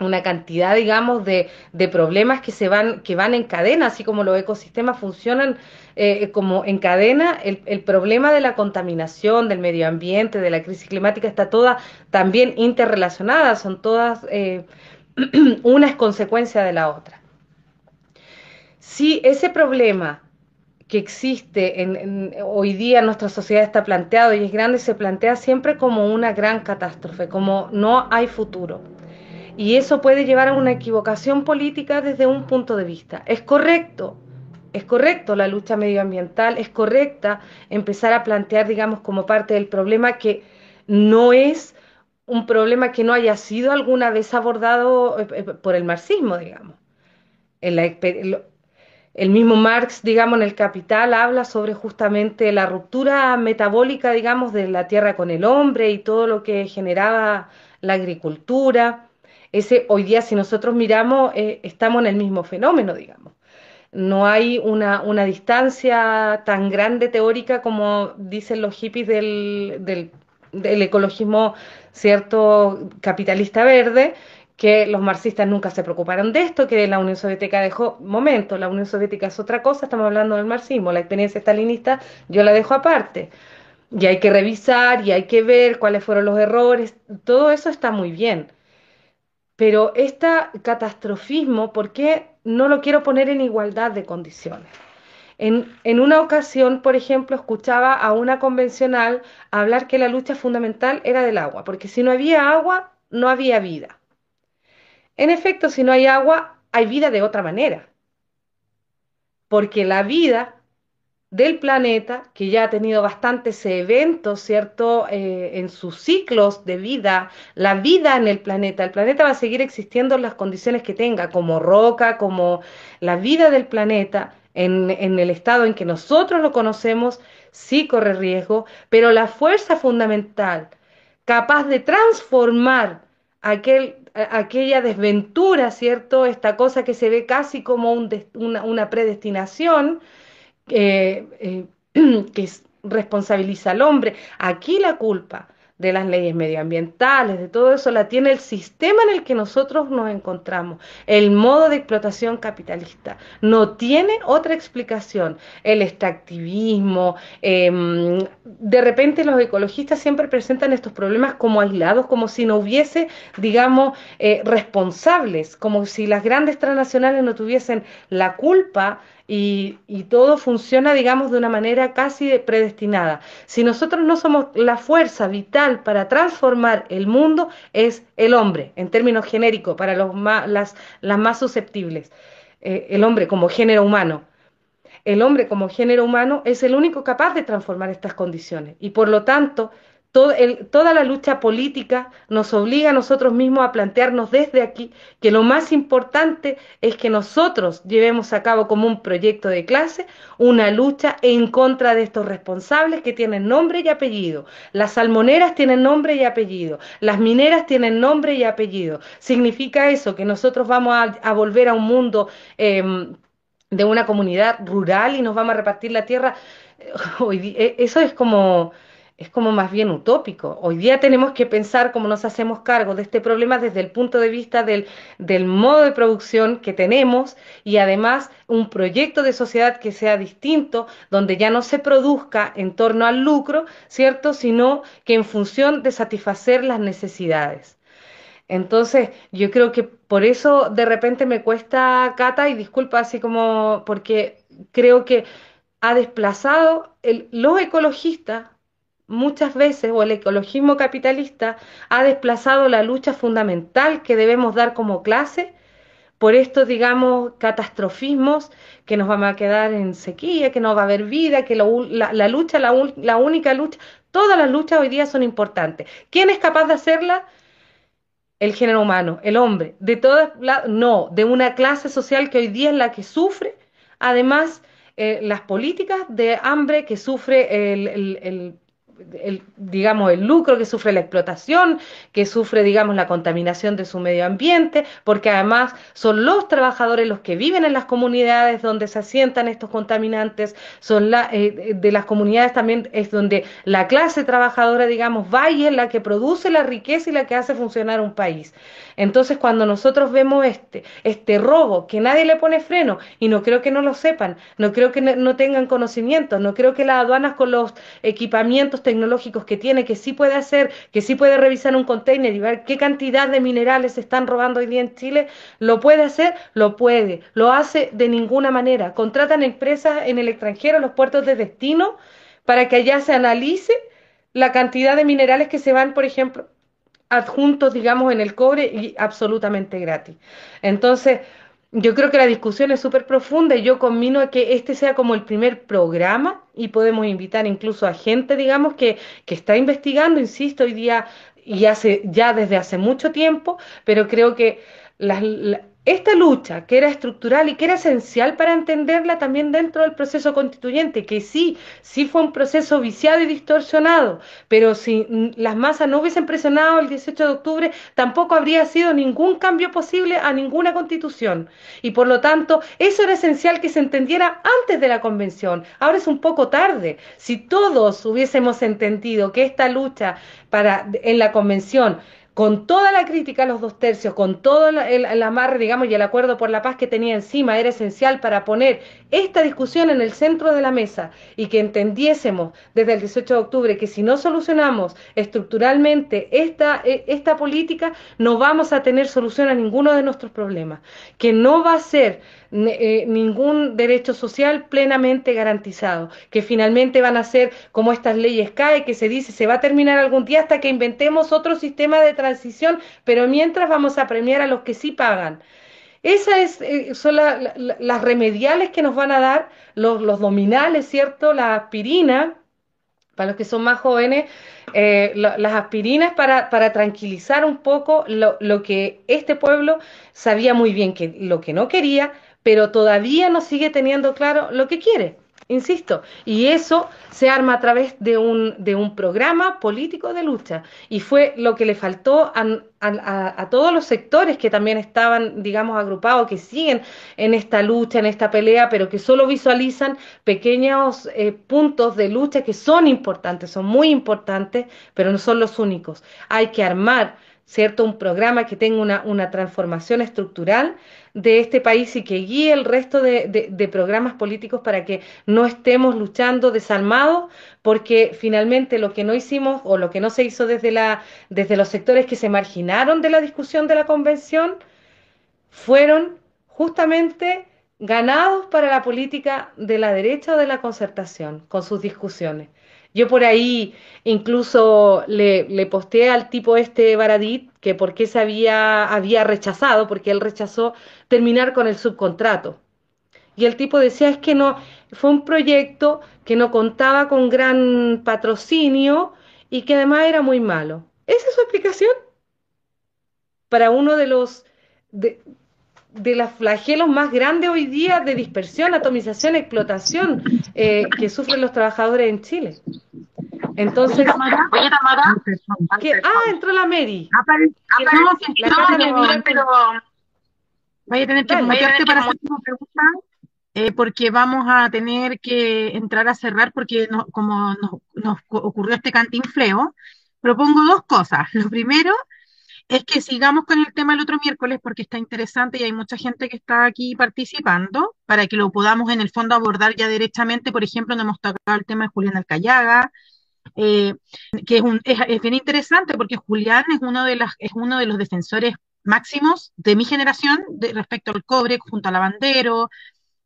una cantidad, digamos, de, problemas que se van, que van en cadena, así como los ecosistemas funcionan eh, como en cadena, el, problema de la contaminación, del medio ambiente, de la crisis climática está toda también interrelacionada, son todas, eh, *clears throat* una es consecuencia de la otra. Si ese problema que existe en, hoy día en nuestra sociedad está planteado y es grande, se plantea siempre como una gran catástrofe, como no hay futuro y eso puede llevar a una equivocación política desde un punto de vista. Es correcto, es correcto la lucha medioambiental, es correcta empezar a plantear, digamos, como parte del problema que no es un problema que no haya sido alguna vez abordado eh, eh, por el marxismo, digamos. el mismo Marx, digamos, en el Capital habla sobre justamente la ruptura metabólica, digamos, de la tierra con el hombre y todo lo que generaba la agricultura Ese, hoy día, si nosotros miramos, eh, estamos en el mismo fenómeno, digamos. No hay una, una, distancia tan grande teórica como dicen los hippies del, del, del ecologismo, cierto, capitalista verde, que los marxistas nunca se preocuparon de esto, que la Unión Soviética dejó, momento, la Unión Soviética es otra cosa, estamos hablando del marxismo, la experiencia estalinista yo la dejo aparte. Y hay que revisar y hay que ver cuáles fueron los errores, todo eso está muy bien. Pero este catastrofismo, ¿por qué no lo quiero poner en igualdad de condiciones? En, en, una ocasión, por ejemplo, escuchaba a una convencional hablar que la lucha fundamental era del agua, porque si no había agua, no había vida. En efecto, si no hay agua, hay vida de otra manera. Porque la vida del planeta, que ya ha tenido bastantes eventos, ¿cierto? Eh, en sus ciclos de vida, la vida en el planeta, el planeta va a seguir existiendo en las condiciones que tenga, como roca, como la vida del planeta, en, en el estado en que nosotros lo conocemos, sí corre riesgo, pero la fuerza fundamental capaz de transformar aquel aquella desventura, ¿cierto? Esta cosa que se ve casi como un una, una, predestinación eh, eh, *clears throat* que responsabiliza al hombre. Aquí la culpa de las leyes medioambientales, de todo eso, la tiene el sistema en el que nosotros nos encontramos, el modo de explotación capitalista. No tiene otra explicación. El extractivismo, eh, de repente los ecologistas siempre presentan estos problemas como aislados, como si no hubiese, digamos, eh, responsables, como si las grandes transnacionales no tuviesen la culpa y, todo funciona, digamos, de una manera casi predestinada. Si nosotros no somos la fuerza vital para transformar el mundo, es el hombre, en términos genéricos, para los las, las, más susceptibles. Eh, el hombre como género humano. El hombre como género humano es el único capaz de transformar estas condiciones y por lo tanto toda la lucha política nos obliga a nosotros mismos a plantearnos desde aquí que lo más importante es que nosotros llevemos a cabo como un proyecto de clase una lucha en contra de estos responsables que tienen nombre y apellido. Las salmoneras tienen nombre y apellido, las mineras tienen nombre y apellido. Significa eso, que nosotros vamos a, volver a un mundo em, de una comunidad rural y nos vamos a repartir la tierra. E, eso es como es como más bien utópico. Hoy día tenemos que pensar cómo nos hacemos cargo de este problema desde el punto de vista del, del, modo de producción que tenemos y además un proyecto de sociedad que sea distinto, donde ya no se produzca en torno al lucro, ¿cierto? Sino que en función de satisfacer las necesidades. Entonces, yo creo que por eso de repente me cuesta, Cata, y disculpa así como porque creo que ha desplazado el, los ecologistas muchas veces, o el ecologismo capitalista, ha desplazado la lucha fundamental que debemos dar como clase por estos, digamos, catastrofismos que nos vamos a quedar en sequía, que no va a haber vida, que la, lucha, la, la, única lucha, todas las luchas hoy día son importantes. ¿Quién es capaz de hacerla? El género humano, el hombre. De todas, no, de una clase social que hoy día es la que sufre, además, eh, las políticas de hambre que sufre el, digamos, el lucro que sufre la explotación, que sufre, digamos, la contaminación de su medio ambiente, porque además son los trabajadores los que viven en las comunidades donde se asientan estos contaminantes, son la, eh, de las comunidades también es donde la clase trabajadora, digamos, va y es la que produce la riqueza y la que hace funcionar un país. Entonces, cuando nosotros vemos este, este robo, que nadie le pone freno, y no creo que no lo sepan, no creo que no tengan conocimiento, no creo que las aduanas con los equipamientos tecnológicos que tiene, que sí puede hacer, que sí puede revisar un container y ver qué cantidad de minerales se están robando hoy día en Chile, lo puede hacer, lo puede, lo hace de ninguna manera. Contratan empresas en el extranjero, los puertos de destino, para que allá se analice la cantidad de minerales que se van, por ejemplo, adjuntos, digamos, en el cobre y absolutamente gratis. Entonces, yo creo que la discusión es súper profunda y yo combino que este sea como el primer programa y podemos invitar incluso a gente, digamos, que, que está investigando, insisto, hoy día y hace ya desde hace mucho tiempo, pero creo que las, esta lucha, que era estructural y que era esencial para entenderla también dentro del proceso constituyente, que sí, sí fue un proceso viciado y distorsionado, pero si las masas no hubiesen presionado el 18 de octubre, tampoco habría sido ningún cambio posible a ninguna constitución. Y por lo tanto, eso era esencial que se entendiera antes de la convención. Ahora es un poco tarde. Si todos hubiésemos entendido que esta lucha para, en la convención con toda la crítica a los dos tercios, con todo el, amarre, digamos, y el acuerdo por la paz que tenía encima, era esencial para poner esta discusión en el centro de la mesa y que entendiésemos desde el 18 de octubre que si no solucionamos estructuralmente e, esta política, no vamos a tener solución a ninguno de nuestros problemas, que no va a ser eh, ningún derecho social plenamente garantizado, que finalmente van a ser como estas leyes CAE, que se dice se va a terminar algún día hasta que inventemos otro sistema de transición, pero mientras vamos a premiar a los que sí pagan. Esas eh, son las remediales que nos van a dar los, dominales, ¿cierto? La aspirina, para los que son más jóvenes, eh, las aspirinas para, para, tranquilizar un poco lo, lo, que este pueblo sabía muy bien que lo que no quería, pero todavía no sigue teniendo claro lo que quiere, insisto, y eso se arma a través de un, de un programa político de lucha, y fue lo que le faltó a, a, todos los sectores que también estaban, digamos, agrupados, que siguen en esta lucha, en esta pelea, pero que solo visualizan pequeños eh, puntos de lucha que son importantes, son muy importantes, pero no son los únicos. Hay que armar ¿cierto? Un programa que tenga una, una, transformación estructural de este país y que guíe el resto de, de, programas políticos para que no estemos luchando desarmados, porque finalmente lo que no hicimos o lo que no se hizo desde, la, desde los sectores que se marginaron de la discusión de la convención fueron justamente ganados para la política de la derecha o de la concertación con sus discusiones. Yo por ahí incluso le, le posteé al tipo este Baradit que por qué se había, había rechazado, porque él rechazó terminar con el subcontrato. Y el tipo decía, es que no, fue un proyecto que no contaba con gran patrocinio y que además era muy malo. ¿Esa es su explicación? Para uno de los, de, de los flagelos más grandes hoy día de dispersión, atomización, explotación eh, que sufren los trabajadores en Chile. Entonces, oye, Tamara, ah, entró la Mary. no, pero vaya a tener que para hacer una pregunta, eh, porque vamos a tener que entrar a cerrar, porque como nos, nos ocurrió este cantinfleo, propongo dos cosas. Lo primero es que sigamos con el tema el otro miércoles porque está interesante y hay mucha gente que está aquí participando para que lo podamos en el fondo abordar ya directamente. Por ejemplo, nos hemos tocado el tema de Julián Alcayaga, eh, que es, un, es, bien interesante porque Julián es uno de, las, es uno de los defensores máximos de mi generación de, respecto al cobre, junto a Lavandero.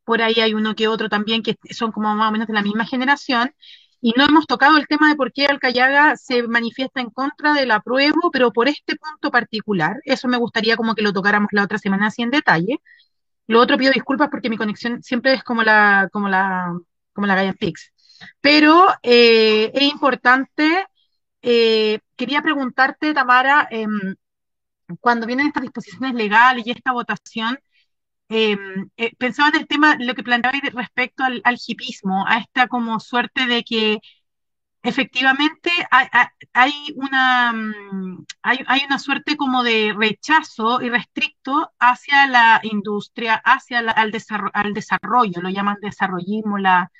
Por ahí hay uno que otro también que son como más o menos de la misma generación y no hemos tocado el tema de por qué Alcayaga se manifiesta en contra del apruebo, pero por este punto particular. Eso me gustaría como que lo tocáramos la otra semana así en detalle. Lo otro pido disculpas porque mi conexión siempre es como la, como la, como la Gaia Fix. Pero eh, es importante, eh, quería preguntarte, Tamara, em, cuando vienen estas disposiciones legales y esta votación, Em, eh, pensaba en el tema, lo que planteaba respecto al, hipismo, a esta como suerte de que efectivamente hay, una, mm, hay, una suerte como de rechazo irrestricto hacia la industria, hacia al, desarrollo, al desarrollo, lo llaman desarrollismo, la,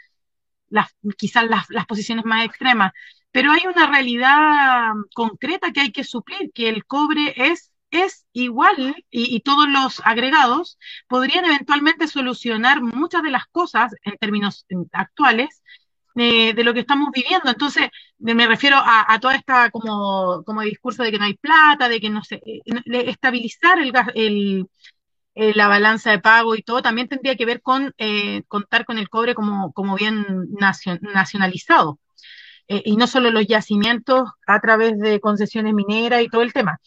quizás las, las posiciones más extremas, pero hay una realidad concreta que hay que suplir, que el cobre es es igual y, todos los agregados podrían eventualmente solucionar muchas de las cosas en términos actuales eh, de lo que estamos viviendo. Entonces, me refiero a, toda esta como, como discurso de que no hay plata, de que no se eh, estabilizar el, el, eh, la balanza de pago y todo, también tendría que ver con contar con el cobre como, como bien nacionalizado. y no solo los yacimientos a través de concesiones mineras y todo el tema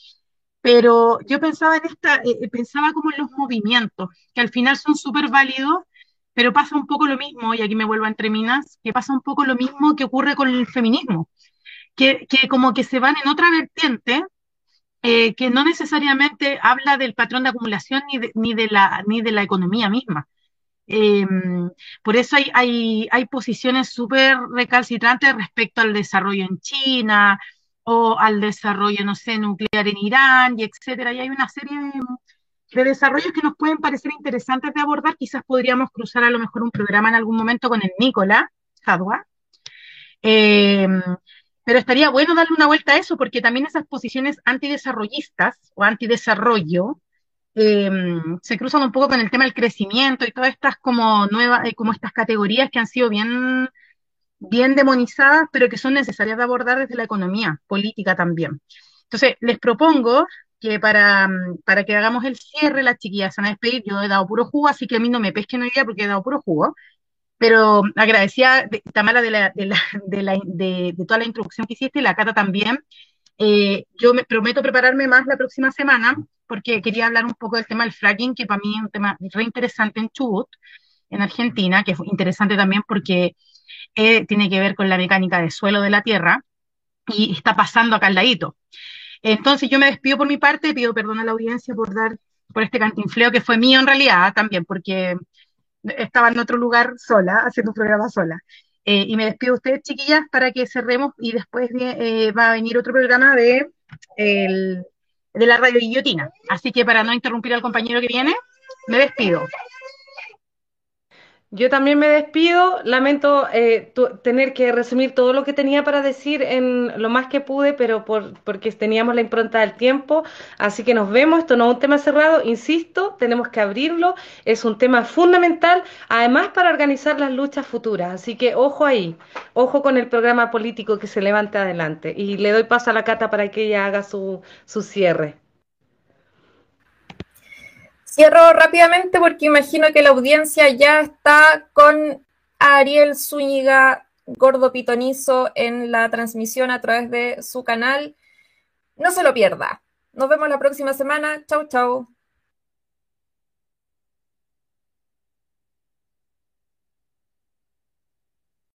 pero yo pensaba en esta, eh, eh, pensaba como en los movimientos, que al final son súper válidos, pero pasa un poco lo mismo, y aquí me vuelvo a entre minas, que pasa un poco lo mismo que ocurre con el feminismo, que, que como que se van en otra vertiente, eh, que no necesariamente habla del patrón de acumulación ni de, ni de, la, ni de la economía misma. Em, por eso hay, hay, hay posiciones súper recalcitrantes respecto al desarrollo en China o al desarrollo, no sé, nuclear en Irán y etcétera. Y hay una serie de, desarrollos que nos pueden parecer interesantes de abordar. Quizás podríamos cruzar a lo mejor un programa en algún momento con el Nicola Hadwa. Em, pero estaría bueno darle una vuelta a eso, porque también esas posiciones antidesarrollistas o antidesarrollo eh, se cruzan un poco con el tema del crecimiento y todas estas como nuevas, eh, como estas categorías que han sido bien, bien demonizadas, pero que son necesarias de abordar desde la economía política también. Entonces, les propongo que para, para que hagamos el cierre, las chiquillas se van a despedir, yo he dado puro jugo, así que a mí no me pesquen hoy día porque he dado puro jugo, pero agradecía, Tamara, de, la, de, la, *laughs* de, la, de, toda la introducción que hiciste, y la Cata también. Eh, yo me prometo prepararme más la próxima semana, porque quería hablar un poco del tema del fracking, que para mí es un tema re interesante en Chubut, en Argentina, que es interesante también porque tiene que ver con la mecánica de suelo de la tierra y está pasando acá al ladito. Entonces yo me despido por mi parte, pido perdón a la audiencia por dar por este cantinfleo que fue mío en realidad también, porque estaba en otro lugar sola, haciendo un programa sola. Eh, y me despido de ustedes, chiquillas, para que cerremos y después eh, va a venir otro programa de, de la radio guillotina. Así que para no interrumpir al compañero que viene, me despido. Yo también me despido, lamento eh, tener que resumir todo lo que tenía para decir en lo más que pude, pero por, porque teníamos la impronta del tiempo, así que nos vemos, esto no es un tema cerrado, insisto, tenemos que abrirlo, es un tema fundamental, además para organizar las luchas futuras, así que ojo ahí, ojo con el programa político que se levante adelante, y le doy paso a la Cata para que ella haga su, su cierre. Cierro rápidamente porque imagino que la audiencia ya está con Ariel Zúñiga Gordo Pitonizo en la transmisión a través de su canal. No se lo pierda. Nos vemos la próxima semana. Chau, chau.